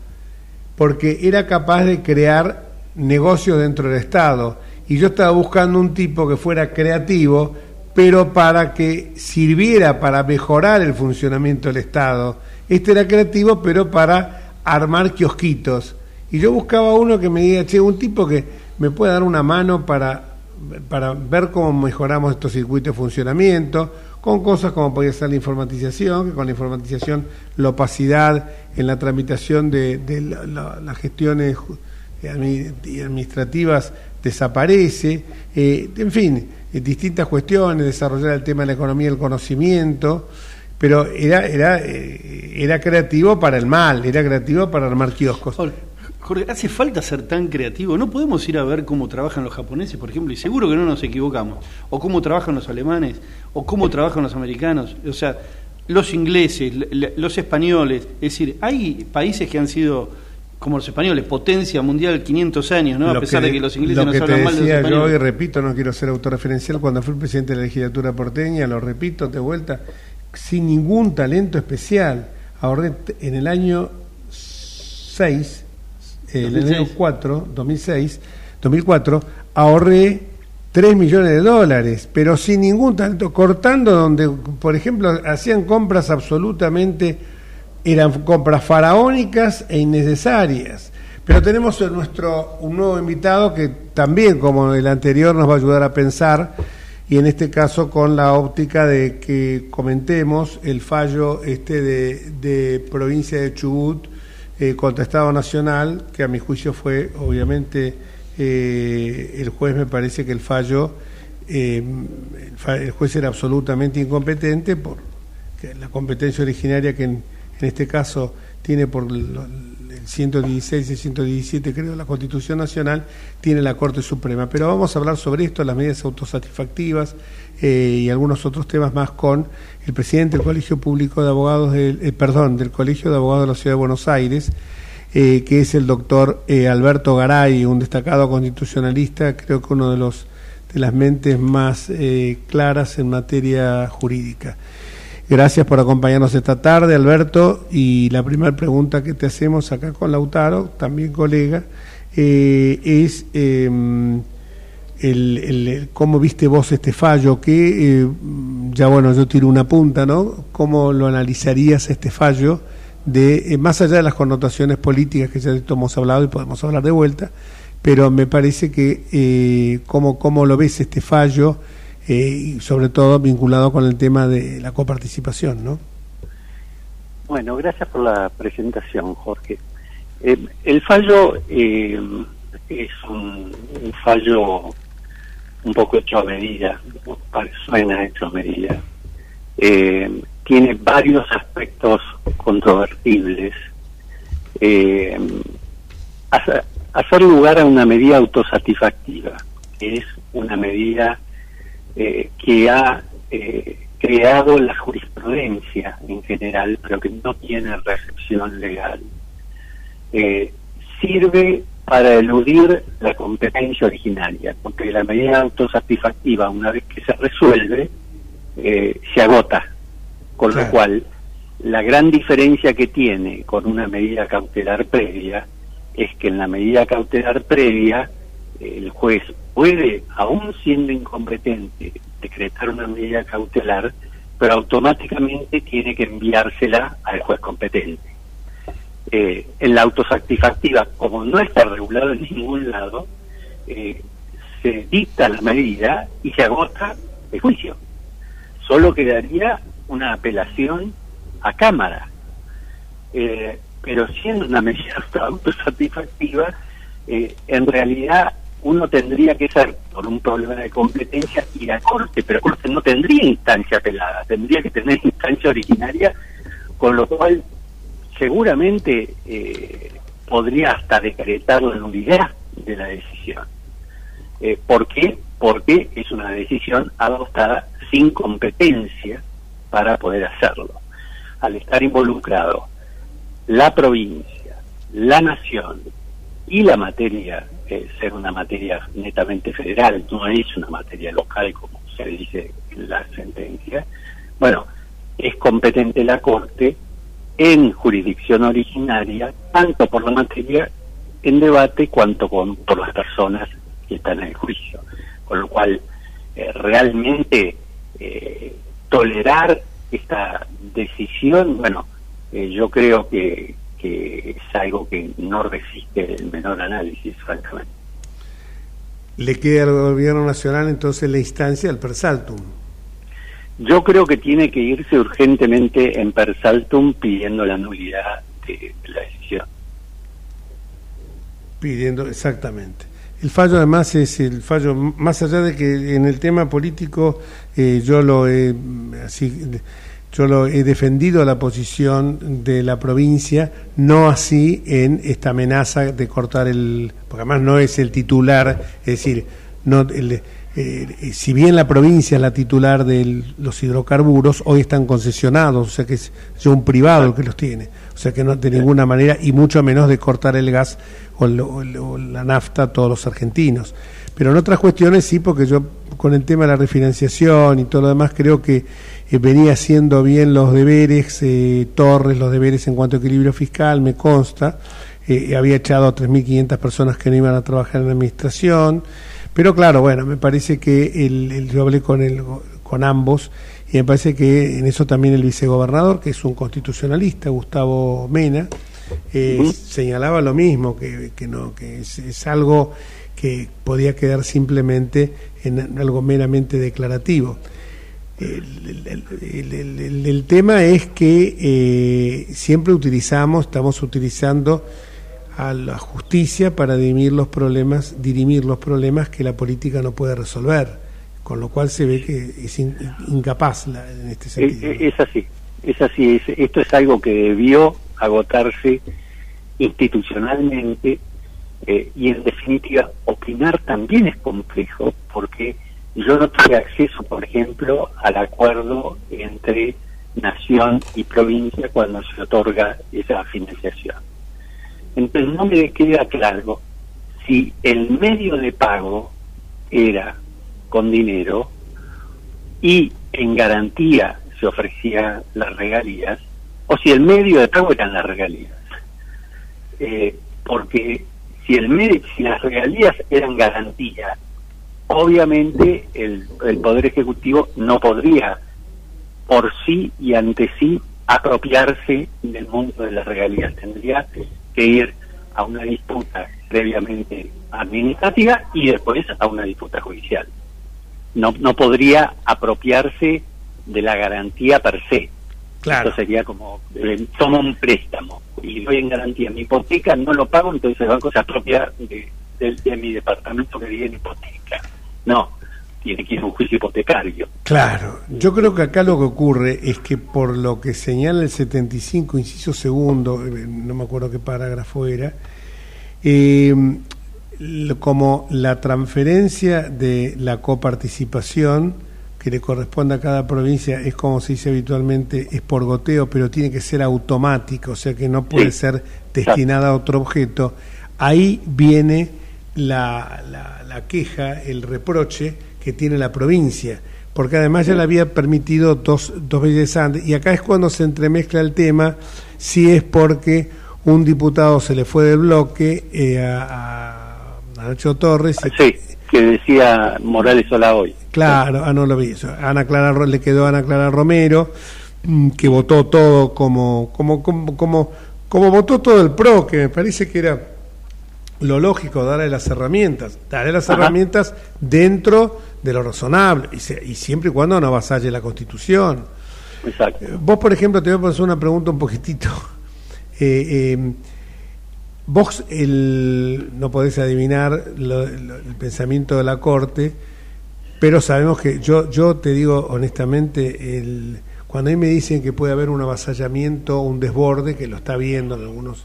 porque era capaz de crear negocios dentro del Estado. Y yo estaba buscando un tipo que fuera creativo, pero para que sirviera para mejorar el funcionamiento del Estado. Este era creativo, pero para armar kiosquitos. Y yo buscaba uno que me diga, che, un tipo que me pueda dar una mano para para ver cómo mejoramos estos circuitos de funcionamiento, con cosas como podría ser la informatización, que con la informatización la opacidad en la tramitación de, las gestiones administrativas desaparece, eh, en fin, eh, distintas cuestiones, desarrollar el tema de la economía del conocimiento, pero era, era, eh, era creativo para el mal, era creativo para armar kioscos. Jorge, ¿hace falta ser tan creativo? ¿No podemos ir a ver cómo trabajan los japoneses, por ejemplo? Y seguro que no nos equivocamos. O cómo trabajan los alemanes, o cómo trabajan los americanos. O sea, los ingleses, los españoles. Es decir, hay países que han sido, como los españoles, potencia mundial 500 años, ¿no? a pesar de que los ingleses nos hablan mal de los españoles. Yo, y repito, no quiero ser autorreferencial, cuando fui presidente de la legislatura porteña, lo repito de vuelta, sin ningún talento especial. Ahorré en el año 6 en el año 4, 2006, 2004, ahorré 3 millones de dólares, pero sin ningún talento, cortando donde, por ejemplo, hacían compras absolutamente, eran compras faraónicas e innecesarias. Pero tenemos nuestro, un nuevo invitado que también, como el anterior, nos va a ayudar a pensar, y en este caso con la óptica de que comentemos el fallo este de, de provincia de Chubut, eh, contra Estado Nacional, que a mi juicio fue, obviamente, eh, el juez me parece que el fallo, eh, el, juez era absolutamente incompetente por la competencia originaria que en, este caso tiene por el 116 y 117, creo, la Constitución Nacional, tiene la Corte Suprema. Pero vamos a hablar sobre esto, las medidas autosatisfactivas y algunos otros temas más con el presidente del Colegio Público de Abogados, del, eh, perdón, del Colegio de Abogados de la Ciudad de Buenos Aires, eh, que es el doctor eh, Alberto Garay, un destacado constitucionalista, creo que uno de los de las mentes más claras en materia jurídica. Gracias por acompañarnos esta tarde, Alberto. Y la primera pregunta que te hacemos acá con Lautaro, también colega, es em, el, cómo viste vos este fallo, que eh, ya bueno, yo tiro una punta, ¿no? ¿Cómo lo analizarías este fallo? de eh, más allá de las connotaciones políticas que ya hemos hablado y podemos hablar de vuelta, pero me parece que eh, cómo, cómo lo ves este fallo eh, sobre todo vinculado con el tema de la coparticipación, ¿no? Bueno, gracias por la presentación, Jorge. Eh, el fallo es un, fallo un poco hecho a medida, suena hecho a medida. tiene varios aspectos controvertibles. Hace, hacer lugar a una medida autosatisfactiva, es una medida eh, que ha eh, creado la jurisprudencia en general, pero que no tiene recepción legal. Eh, sirve para eludir la competencia originaria, porque la medida autosatisfactiva, una vez que se resuelve, se agota, con lo cual la gran diferencia que tiene con una medida cautelar previa es que en la medida cautelar previa el juez puede, aún siendo incompetente, decretar una medida cautelar, pero automáticamente tiene que enviársela al juez competente. Eh, en la autosatisfactiva, como no está regulado en ningún lado, eh, se dicta la medida y se agota el juicio. Solo quedaría una apelación a cámara. Eh, pero siendo una medida autosatisfactiva, eh, en realidad uno tendría que ser por un problema de competencia ir a corte, pero corte no tendría instancia apelada, tendría que tener instancia originaria, con lo cual seguramente eh, podría hasta decretar la nulidad de la decisión. Eh, ¿Por qué? Porque es una decisión adoptada sin competencia para poder hacerlo. Al estar involucrado la provincia, la nación y la materia, eh, ser una materia netamente federal, no es una materia local como se dice en la sentencia, bueno, es competente la Corte en jurisdicción originaria, tanto por la materia en debate cuanto con, por las personas que están en el juicio. Con lo cual, eh, realmente eh, tolerar esta decisión, bueno, yo creo que, es algo que no resiste el menor análisis, francamente. ¿Le queda al gobierno nacional entonces la instancia al Persaltum? Yo creo que tiene que irse urgentemente en Persaltum pidiendo la nulidad de, la decisión. Pidiendo, exactamente. El fallo además es el fallo, más allá de que en el tema político eh, yo lo he así yo lo he defendido la posición de la provincia, no así en esta amenaza de cortar el, porque además no es el titular, es decir, no eh, si bien la provincia es la titular de los hidrocarburos, hoy están concesionados, o sea que es un privado el que los tiene, o sea que no de ninguna manera, y mucho menos de cortar el gas o, o la nafta a todos los argentinos. Pero en otras cuestiones sí, porque yo con el tema de la refinanciación y todo lo demás creo que eh, venía haciendo bien los deberes, eh, Torres, los deberes en cuanto a equilibrio fiscal, me consta. Eh, había echado a 3.500 personas que no iban a trabajar en la administración. Pero claro, bueno, me parece que el, yo hablé con, el, con ambos y me parece que en eso también el vicegobernador, que es un constitucionalista, Gustavo Mena, señalaba lo mismo, que, que no, que es, es, algo que podía quedar simplemente en algo meramente declarativo. El, tema es que eh, siempre utilizamos, estamos utilizando a la justicia para dirimir los problemas, dirimir los problemas que la política no puede resolver, con lo cual se ve que es incapaz en este sentido. Es, así, es así. esto es algo que debió agotarse institucionalmente eh, y en definitiva opinar también es complejo porque yo no tuve acceso, por ejemplo, al acuerdo entre nación y provincia cuando se otorga esa financiación. Entonces no me queda claro si el medio de pago era con dinero y en garantía se ofrecían las regalías o si el medio de pago eran las regalías. Eh, porque si el medio, si las regalías eran garantía obviamente el, el Poder Ejecutivo no podría por sí y ante sí apropiarse del mundo de las regalías. Tendría que ir a una disputa previamente administrativa y después a una disputa judicial. No, no podría apropiarse de la garantía per se. Claro. Esto sería como, eh, tomo un préstamo y doy en garantía mi hipoteca, no lo pago, entonces el banco se apropia de, de- de mi departamento que vive en hipoteca. No, tiene que ir a un juicio hipotecario. Claro, yo creo que acá lo que ocurre es que por lo que señala el 75, inciso segundo, eh, no me acuerdo qué parágrafo era, eh, como la transferencia de la coparticipación que le corresponde a cada provincia es como se dice habitualmente, es por goteo, pero tiene que ser automático, o sea que no puede Sí. ser destinada a otro objeto, ahí viene la, la- la queja, el reproche que tiene la provincia, porque además ya le había permitido dos, dos veces antes, y acá es cuando se entremezcla el tema, si es porque un diputado se le fue del bloque eh, a, Nacho Torres, y- Sí, que decía Morales Sola hoy. Claro, ah, no lo vi eso. Ana Clara, le quedó a Ana Clara Romero, mm, que votó todo como, como, como, como, como votó todo el PRO, que me parece que era lo lógico, darle las herramientas, darle las Ajá. herramientas dentro de lo razonable, y, se- y siempre y cuando no avasalle la Constitución. Exacto. Eh, Vos, por ejemplo, te voy a hacer una pregunta un poquitito. Eh, eh, vos el, no podés adivinar lo- lo- el pensamiento de la Corte, pero sabemos que yo, yo te digo honestamente, el, cuando a mí me dicen que puede haber un avasallamiento, un desborde, que lo está viendo en algunos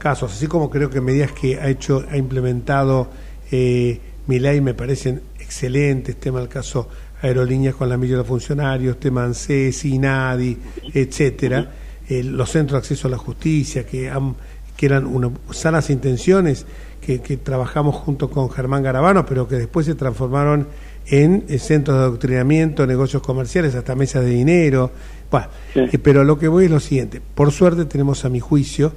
casos, así como creo que medidas que ha hecho, ha implementado eh, Milei me parecen excelentes, tema el caso aerolíneas con la milla de los funcionarios, tema ANSES, INADI, etcétera, eh, los centros de acceso a la justicia, que, han, que eran una, sanas intenciones, que, que trabajamos junto con Germán Garabano, pero que después se transformaron en eh, centros de adoctrinamiento, negocios comerciales, hasta mesas de dinero. Bueno, Sí. eh, pero lo que voy es lo siguiente. Por suerte tenemos a mi juicio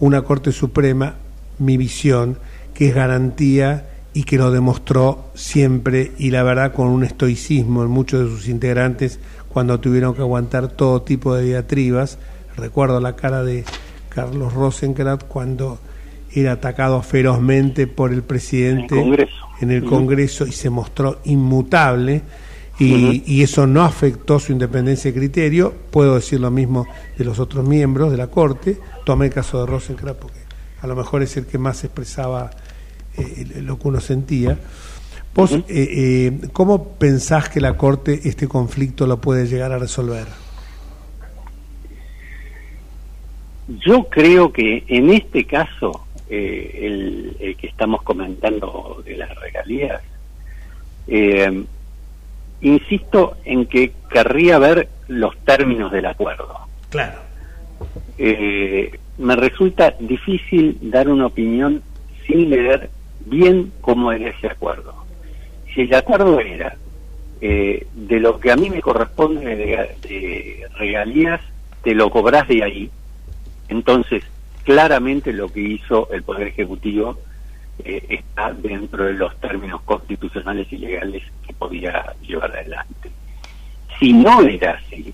una Corte Suprema, mi visión, que es garantía y que lo demostró siempre y la verdad con un estoicismo en muchos de sus integrantes cuando tuvieron que aguantar todo tipo de diatribas. Recuerdo la cara de Carlos Rosenkrantz cuando era atacado ferozmente por el presidente En el Congreso. en el. Congreso y se mostró inmutable y, y eso no afectó su independencia de criterio. Puedo decir lo mismo de los otros miembros de la Corte. Tomé el caso de Rosenkrantz porque a lo mejor es el que más expresaba eh, lo que uno sentía. Vos, eh, eh, ¿cómo pensás que la Corte este conflicto lo puede llegar a resolver? Yo creo que en este caso, eh, el, el que estamos comentando de las regalías, eh, insisto en que querría ver los términos del acuerdo. Claro. Eh, me resulta difícil dar una opinión sin leer bien cómo era ese acuerdo. Si el acuerdo era eh, de lo que a mí me corresponde de, de regalías, te lo cobrás de ahí, entonces claramente lo que hizo el Poder Ejecutivo eh, está dentro de los términos constitucionales y legales que podía llevar adelante. Si no era así,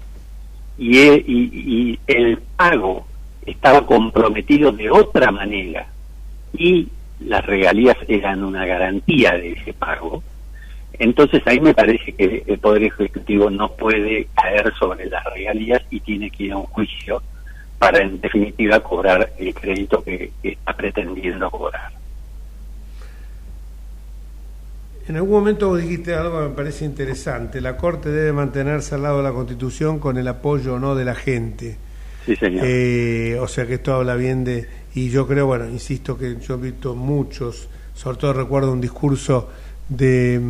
y, e- y- y el pago estaba comprometido de otra manera y las regalías eran una garantía de ese pago, entonces ahí me parece que el Poder Ejecutivo no puede caer sobre las regalías y tiene que ir a un juicio para en definitiva cobrar el crédito que, que está pretendiendo cobrar. En algún momento vos dijiste algo que me parece interesante. La Corte debe mantenerse al lado de la Constitución con el apoyo o no de la gente. Sí, señor. Eh, o sea que esto habla bien de... Y yo creo, bueno, insisto que yo he visto muchos, sobre todo recuerdo un discurso de,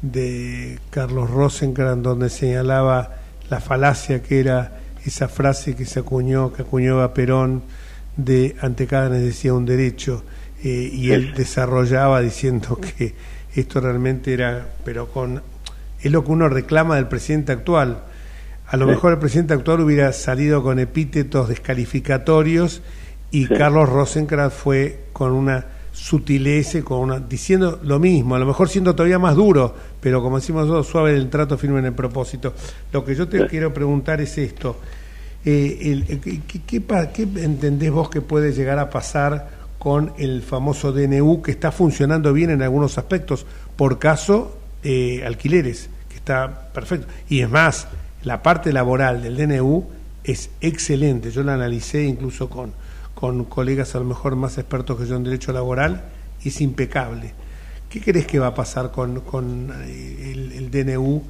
de Carlos Rosenkrantz donde señalaba la falacia que era esa frase que se acuñó, que acuñó Perón de ante cada necesidad un derecho, eh, y él desarrollaba diciendo que esto realmente era, pero con... Es lo que uno reclama del presidente actual. A lo Sí. mejor el presidente actual hubiera salido con epítetos descalificatorios y Sí. Carlos Rosenkrantz fue con una sutilece con una, diciendo lo mismo, a lo mejor siendo todavía más duro, pero como decimos nosotros, suave el trato, firme en el propósito. Lo que yo te quiero preguntar es esto. Eh, ¿qué, entendés vos que puede llegar a pasar con el famoso DNU que está funcionando bien en algunos aspectos, por caso eh, alquileres, que está perfecto? Y es más, la parte laboral del DNU es excelente, yo la analicé incluso con con colegas a lo mejor más expertos que yo en derecho laboral y es impecable. ¿Qué crees que va a pasar con, con eh, el, DNU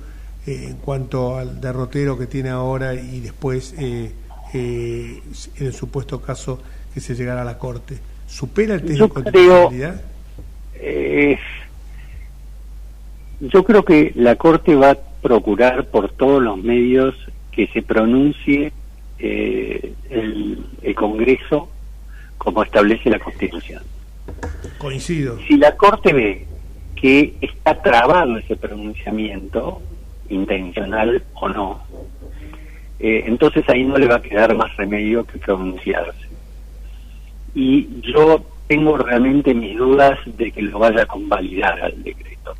eh, en cuanto al derrotero que tiene ahora y después, en el supuesto caso que se llegara a la Corte? ¿Supera el test de constitucionalidad? yo creo que la Corte va a procurar por todos los medios que se pronuncie el, el Congreso como establece la Constitución. Coincido. Si la Corte ve que está trabado ese pronunciamiento, intencional o no, eh, entonces ahí no le va a quedar más remedio que pronunciarse. Y yo tengo realmente mis dudas de que lo vaya a convalidar al decreto,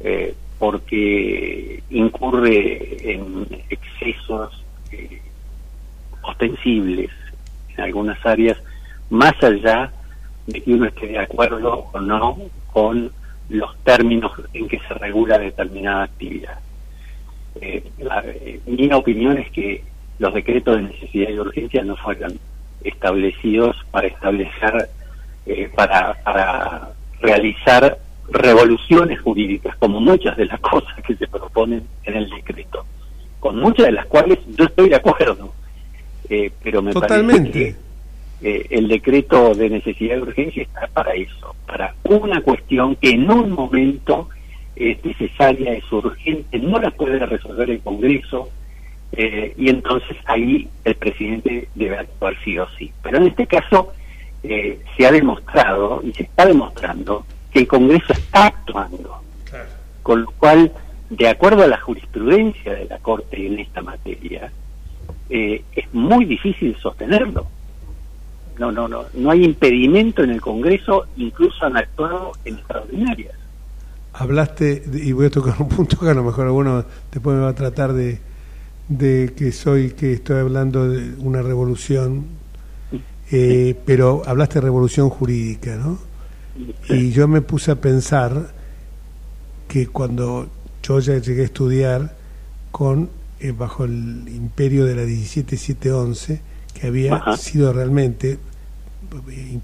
eh, porque incurre en excesos eh, ostensibles en algunas áreas más allá de que uno esté de acuerdo o no con los términos en que se regula determinada actividad. Eh, eh, mi opinión es que los decretos de necesidad y urgencia no fueron establecidos para establecer, eh, para, para realizar revoluciones jurídicas, como muchas de las cosas que se proponen en el decreto, con muchas de las cuales yo estoy de acuerdo, pero me Totalmente. parece que eh, el decreto de necesidad de urgencia está para eso, para una cuestión que en un momento es necesaria, es urgente, no la puede resolver el Congreso, eh, y entonces ahí el presidente debe actuar sí o sí. Pero en este caso eh, se ha demostrado y se está demostrando que el Congreso está actuando, con lo cual, de acuerdo a la jurisprudencia de la Corte en esta materia, es muy difícil sostenerlo no, no, no, no hay impedimento en el Congreso, incluso han actuado en extraordinarias. Hablaste, y voy a tocar un punto que a lo mejor alguno después me va a tratar de, de que soy, que estoy hablando de una revolución, eh, pero hablaste de revolución jurídica, ¿no? Y yo me puse a pensar que cuando yo ya llegué a estudiar con eh, bajo el imperio de la 17711, que había sido realmente,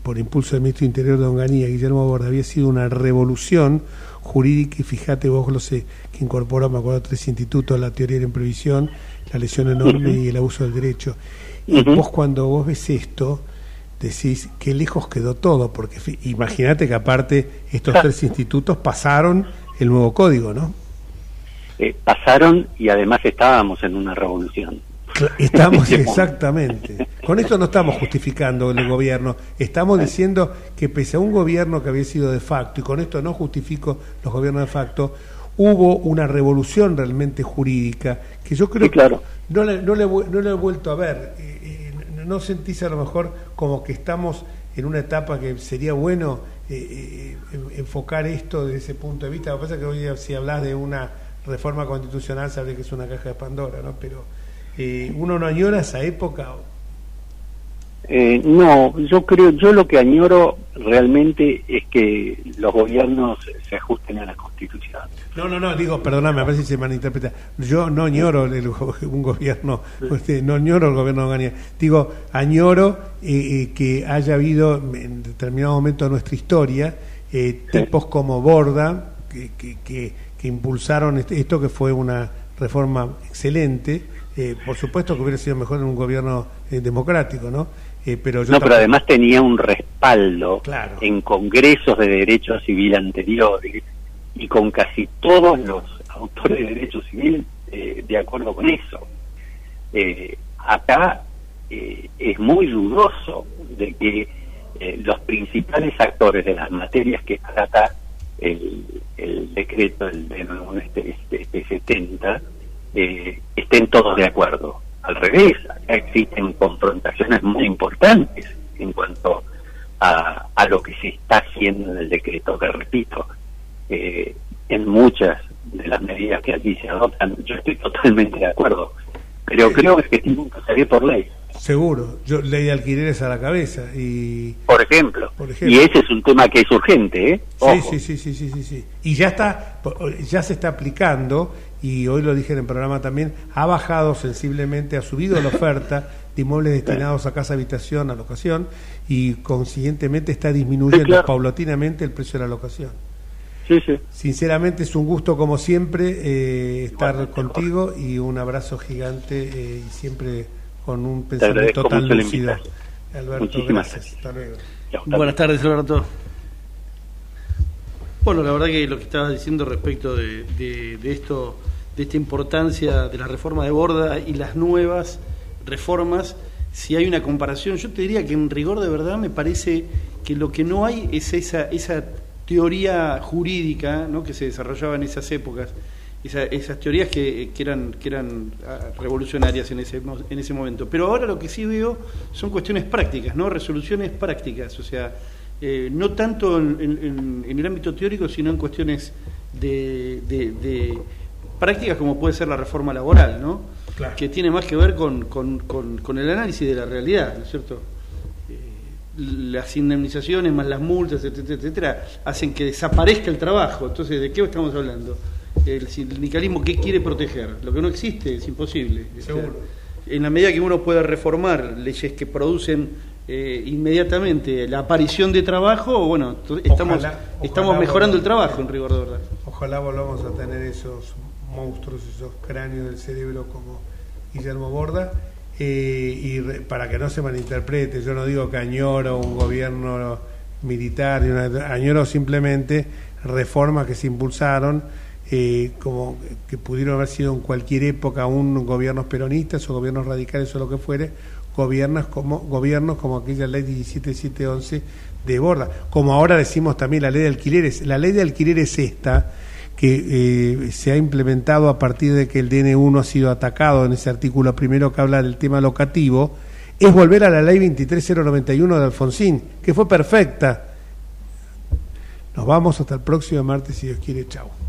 por impulso del ministro de Interior de Onganía, Guillermo Borda, había sido una revolución jurídica y fíjate vos lo sé, que incorporó, me acuerdo, tres institutos, la teoría de la imprevisión, la lesión enorme y el abuso del derecho. Y vos cuando vos ves esto, decís qué lejos quedó todo, porque imagínate que aparte estos tres institutos pasaron el nuevo código, ¿no? Eh, pasaron y además estábamos en una revolución. Estamos exactamente. Con esto no estamos justificando el gobierno, estamos diciendo que pese a un gobierno que había sido de facto, y con esto no justifico los gobiernos de facto, hubo una revolución realmente jurídica que yo creo que no le, no, le, no he vuelto a ver. Eh, eh, ¿No sentís a lo mejor como que estamos en una etapa que sería bueno eh, enfocar esto desde ese punto de vista? Lo que pasa es que hoy si hablas de una reforma constitucional sabes que es una caja de Pandora, ¿no? Pero eh, ¿Uno no añora esa época? Eh, no, yo creo, yo lo que añoro realmente es que los gobiernos se ajusten a la Constitución. No, no, no, digo, perdóname, a ver si se malinterpreta. Yo no añoro un gobierno, este, no añoro el gobierno de Gania. Digo, añoro eh, que haya habido en determinado momento de nuestra historia tipos como Borda que, que, que, que impulsaron este, esto que fue una reforma excelente eh, por supuesto que hubiera sido mejor en un gobierno eh, democrático, ¿no? Eh, pero no, pero además tenía un respaldo en congresos de derecho civil anteriores y con casi todos los autores de derecho civil de acuerdo con eso. acá es muy dudoso de que los principales actores de las materias que trata el, decreto del de, este, este, este 70 eh, estén todos de acuerdo. Al revés, acá existen confrontaciones muy importantes en cuanto a, a lo que se está haciendo en el decreto, que repito, eh, en muchas de las medidas que aquí se adoptan, yo estoy totalmente de acuerdo, pero creo que tienen que salir por ley. Seguro, yo ley de alquileres a la cabeza y por ejemplo, y ese es un tema que es urgente, ¿eh? Sí, sí, sí, sí, sí, sí, y ya está, ya se está aplicando y hoy lo dije en el programa también, ha bajado sensiblemente, ha subido la oferta de inmuebles destinados a casa habitación, a locación y consiguientemente está disminuyendo paulatinamente el precio de la locación. Sí, sí. Sinceramente es un gusto como siempre eh, estar contigo y un abrazo gigante eh, y siempre con un pensamiento tan lúcido. Alberto, gracias. Hasta luego. Buenas tardes, Alberto. Bueno, la verdad que lo que estabas diciendo respecto de, de, esto, de esta importancia de la reforma de Borda y las nuevas reformas, si hay una comparación, yo te diría que en rigor de verdad me parece que lo que no hay es esa, esa teoría jurídica ¿no? que se desarrollaba en esas épocas, esas teorías que, eran, que eran ah, revolucionarias en ese, en ese momento. Pero ahora lo que sí veo son cuestiones prácticas, ¿no? resoluciones prácticas, o sea, eh, no tanto en, el ámbito teórico, sino en cuestiones de, prácticas como puede ser la reforma laboral, ¿no? que tiene más que ver con, con, con el análisis de la realidad, ¿no es cierto? las indemnizaciones más las multas, etcétera, etcétera, hacen que desaparezca el trabajo. Entonces, ¿de qué estamos hablando? El sindicalismo, ¿qué quiere proteger? Lo que no existe es imposible. en la medida que uno pueda reformar leyes que producen eh, inmediatamente la aparición de trabajo, bueno, estamos, estamos mejorando el trabajo en rigor de verdad. Ojalá volvamos a tener esos monstruos, esos cráneos del cerebro como Guillermo Borda eh, y para que no se malinterprete, yo no digo que añoro un gobierno militar, añoro simplemente reformas que se impulsaron, eh, como que pudieron haber sido en cualquier época un gobiernos peronistas o gobiernos radicales o lo que fuere, gobiernos como, gobiernos como aquella ley 17711 de Borda, como ahora decimos también la ley de alquileres. La ley de alquileres esta, que eh, se ha implementado a partir de que el DN1 ha sido atacado en ese artículo primero que habla del tema locativo, es volver a la ley 23091 de Alfonsín, que fue perfecta. Nos vamos hasta el próximo martes, si Dios quiere. Chao.